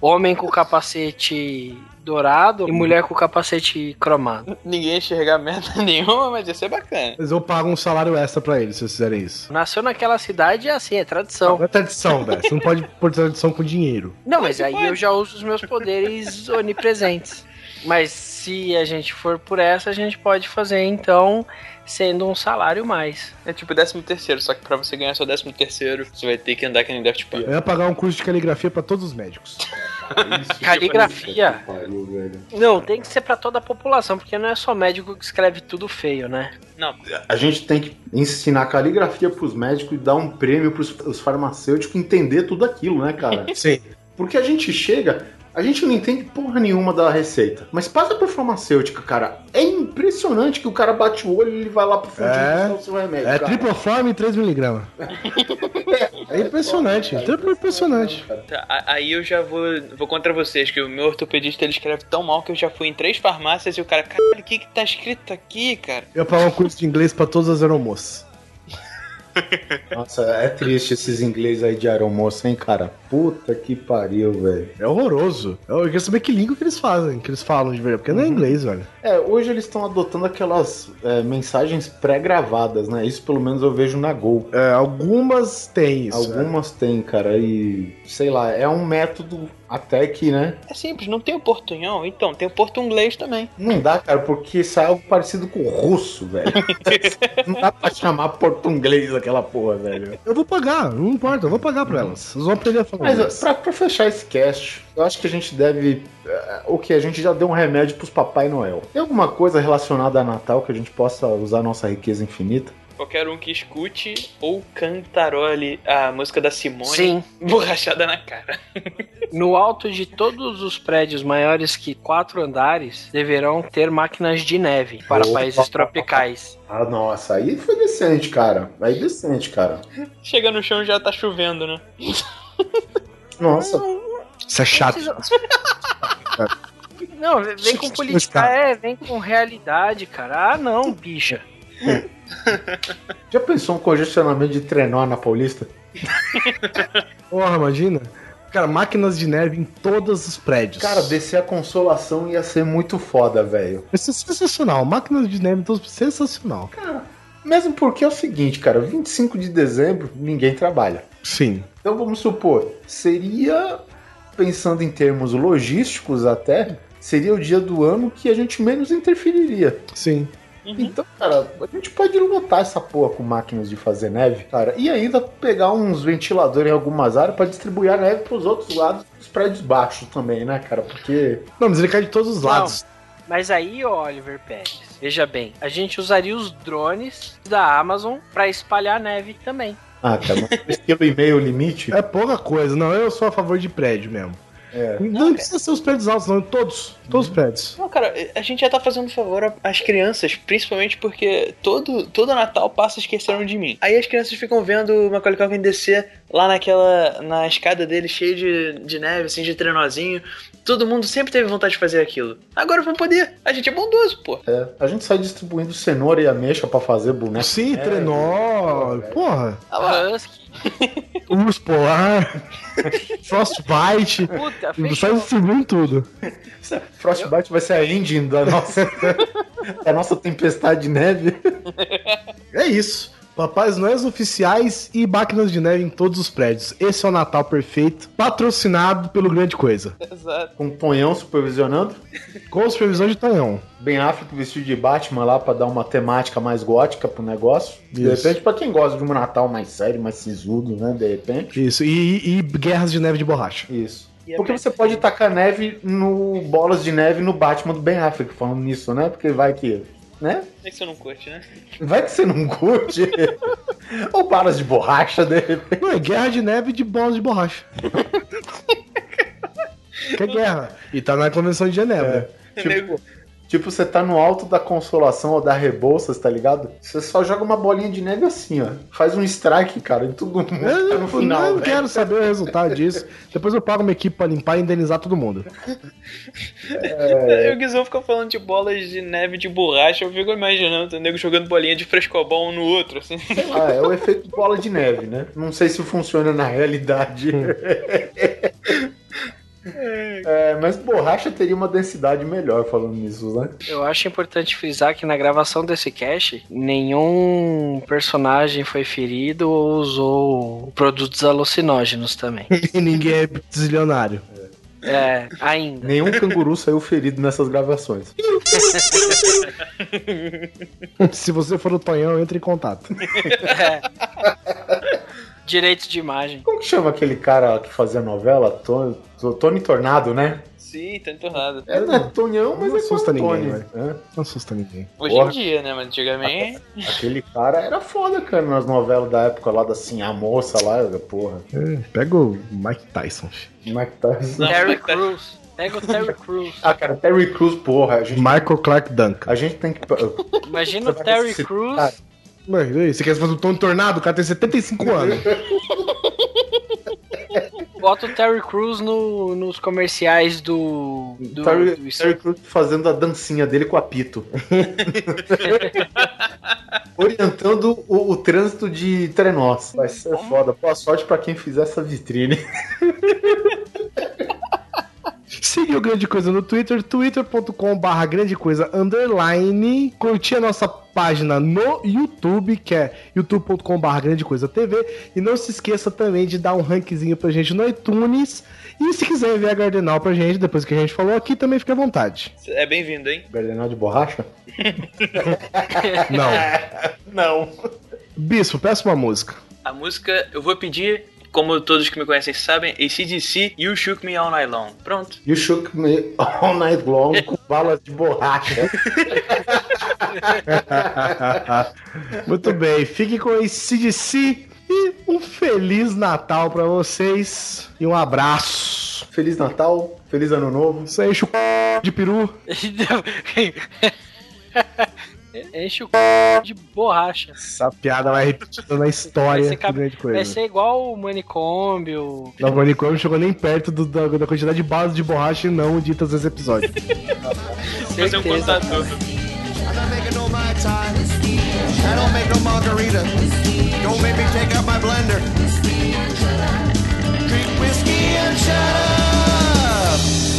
Homem com capacete dourado e mulher com capacete cromado. Ninguém enxergar [laughs] merda nenhuma, mas ia ser bacana. Mas eu pago um salário extra pra eles se vocês fizerem isso. Nasceu naquela cidade é assim, é tradição. Não é tradição, velho. Você não pode pôr tradição com dinheiro. Não, mas aí eu já uso os meus poderes [laughs] onipresentes. Mas se a gente for por essa, a gente pode fazer então sendo um salário mais. É tipo 13 terceiro, só que pra você ganhar seu 13 terceiro, você vai ter que andar que nem Daft Punk. Eu ia pagar um curso de caligrafia pra todos os médicos. [laughs] Caligrafia. Pariu, velho. Não, tem que ser pra toda a população, porque não é só médico que escreve tudo feio, né? Não, A gente tem que ensinar caligrafia pros médicos e dar um prêmio pros os farmacêuticos entender tudo aquilo, né, cara? Sim. Porque a gente chega, a gente não entende porra nenhuma da receita. Mas passa pra farmacêutica, cara. É impressionante que o cara bate o olho e ele vai lá pro fundo É. o seu remédio. É cara. triploforme e 3mg. É impressionante. É impressionante. Tá, a- aí eu já vou, vou contra vocês, que o meu ortopedista ele escreve tão mal que eu já fui em três farmácias e o cara, caralho, o que que tá escrito aqui, cara? Eu ia pagar um curso de inglês pra todas as aeromoças. Nossa, é triste esses ingleses aí de aeromoça, hein, cara? Puta que pariu, velho. É horroroso. Eu queria saber que língua que eles fazem, que eles falam de verdade. Porque não é inglês, velho. É, hoje eles estão adotando aquelas é, mensagens pré-gravadas, né? Isso pelo menos eu vejo na Gol. É, algumas têm isso. Algumas tem, cara, e sei lá, é um método até que, né? É simples, não tem o portunhol? Então, tem o portunglês também. Não dá, cara, porque isso é algo parecido com o russo, velho. [laughs] não dá pra chamar português aquela porra, velho. Eu vou pagar, não importa, eu vou pagar pra elas. Eles vão aprender a falar Mas pra, pra fechar esse cast, eu acho que a gente deve. é, O que? A gente já deu um remédio pros Papai Noel. Tem alguma coisa relacionada a Natal que a gente possa usar a nossa riqueza infinita? Qualquer um que escute ou cantarole a música da Simone Sim. borrachada na cara. [laughs] No alto de todos os prédios maiores que quatro andares deverão ter máquinas de neve para Opa. países tropicais. Ah, nossa, aí foi decente, cara. Aí decente, cara. Chega no chão e já tá chovendo, né? Nossa, Isso é chato. Não, vem com política, é, vem com realidade, cara. Ah, não, bicha. [laughs] já pensou um congestionamento de trenó na Paulista? [laughs] Porra, imagina. Cara, máquinas de neve em todos os prédios. Cara, descer a consolação ia ser muito foda, velho. Isso é sensacional. Máquinas de neve em todos sensacional. Mesmo porque é o seguinte, cara, 25 de dezembro ninguém trabalha. Sim. Então vamos supor, seria, pensando em termos logísticos até, seria o dia do ano que a gente menos interferiria. Sim. Então, cara, a gente pode lotar essa porra com máquinas de fazer neve, cara, e ainda pegar uns ventiladores em algumas áreas pra distribuir a neve pros outros lados dos prédios baixos também, né, cara? Porque. Não, mas ele cai de todos os Não. lados. Mas aí, ó, Oliver Pérez, veja bem, a gente usaria os drones da Amazon para espalhar neve também. Ah, cara, mas quilo e meio o limite? É pouca coisa. Não, eu sou a favor de prédio mesmo. É. Não, precisa ser os prédios altos, não. Todos. Todos os prédios. Não, cara, a gente já tá fazendo favor às crianças, principalmente porque todo, todo Natal passa esqueceram de mim. Aí as crianças ficam vendo o Macaulay Culkin descer lá naquela. na escada dele, cheio de, de neve, assim, de trenozinho. Todo mundo sempre teve vontade de fazer aquilo. Agora vamos poder. A gente é bondoso, pô. É, a gente sai distribuindo cenoura e ameixa pra fazer boneco. Sim, É, trenó. Porra. Husky. [laughs] Urso polar. [laughs] Frostbite. Puta, Sai fechou. distribuindo tudo. Frostbite vai ser a engine da nossa, [laughs] da nossa tempestade de neve. É isso. Papais Noéis oficiais e máquinas de neve em todos os prédios. Esse é o Natal perfeito, patrocinado pelo Grande Coisa. Exato. Com o Tonhão supervisionando. Com previsões de Tonhão. Ben Affleck vestido de Batman lá pra dar uma temática mais gótica pro negócio. De Isso. repente, pra quem gosta de um Natal mais sério, mais sisudo, né? De repente. Isso, e, e guerras de neve de borracha. Isso. E a Porque você pode tacar neve no bolas de neve no Batman do Ben Affleck, falando nisso, né? Porque vai que. Né? É que você não curte, né? Vai que você não curte. [laughs] Ou balas de borracha, de repente. Não, é guerra de neve de bolas de borracha. [laughs] que é guerra. E tá na Convenção de Genebra. Tipo, tipo, você tá no alto da consolação ou da Rebouças, tá ligado? Você só joga uma bolinha de neve assim, ó. Faz um strike, cara, em todo mundo Eu, tá eu no final. não velho. quero saber o resultado disso. Depois eu pago uma equipe pra limpar e indenizar todo mundo. [laughs] O Guizão fica falando de bolas de neve de borracha, eu fico imaginando o nego jogando bolinha de frescobol um no outro, assim. Ah, é o efeito bola de neve, né? Não sei se funciona na realidade. [laughs] É, mas borracha teria uma densidade melhor falando nisso, né? Eu acho importante frisar que na gravação desse cast, nenhum personagem foi ferido ou usou produtos alucinógenos também. [laughs] E ninguém é zilionário. É, ainda. Nenhum canguru saiu ferido nessas gravações. [laughs] Se você for o Tonhão, entre em contato. [laughs] É. Direitos de imagem. Como que chama aquele cara que fazia novela? Tony, Tony Tornado, né? Sim, tá entornado. É, não é Tonhão, mas Não é assusta ninguém, Tony. velho. Não assusta ninguém. Hoje Porra. em dia, né? Mas antigamente. Aquele cara era foda, cara, nas novelas da época lá da assim, a moça lá, porra. É, pega o Mike Tyson. é tá? Não, Terry Crews. Pega o Terry [laughs] Crews. Ah, cara, Terry Crews, porra, a gente, Michael Clark Duncan. a gente tem que. Imagina o Terry citar- Crews. Mas, e aí, você quer fazer o Tom Tornado? O cara tem 75 anos. [laughs] Bota o Terry Crews no- nos comerciais do. do, Terry, do- Terry Crews fazendo a dancinha dele com o apito. [laughs] Orientando o, o trânsito de trenós. Vai ser foda. Boa sorte pra quem fizer essa vitrine. [laughs] Siga o Grande Coisa no Twitter, twitter.com barra grande coisa underline. Curtir a nossa página no YouTube, que é youtube.com barra grande coisa TV. E não se esqueça também de dar um rankzinho pra gente no iTunes. E se quiser ver a Gardenal pra gente, depois que a gente falou aqui, também fica à vontade. É bem-vindo, hein? Gardenal de borracha? [laughs] Não. [laughs] Não. Bispo, peça uma música. A música eu vou pedir, como todos que me conhecem sabem, ACDC You Shook Me All Night Long. Pronto. You shook me all night long com [laughs] balas de borracha. [laughs] Muito bem, fique com esse CDC e um Feliz Natal pra vocês. E um abraço. Feliz Natal, feliz Ano Novo. Você enche o c... de peru. [laughs] Enche o c... de borracha. Essa piada vai repetindo na história. Vai ser, grande coisa. vai ser igual o manicômio. Não, o manicômio chegou nem perto do, da, da, quantidade de balas de borracha e não ditas nos episódios. [laughs] Fazer um contador. I don't make no margarita. Don't make me take out my blender. Drink whiskey and shut up.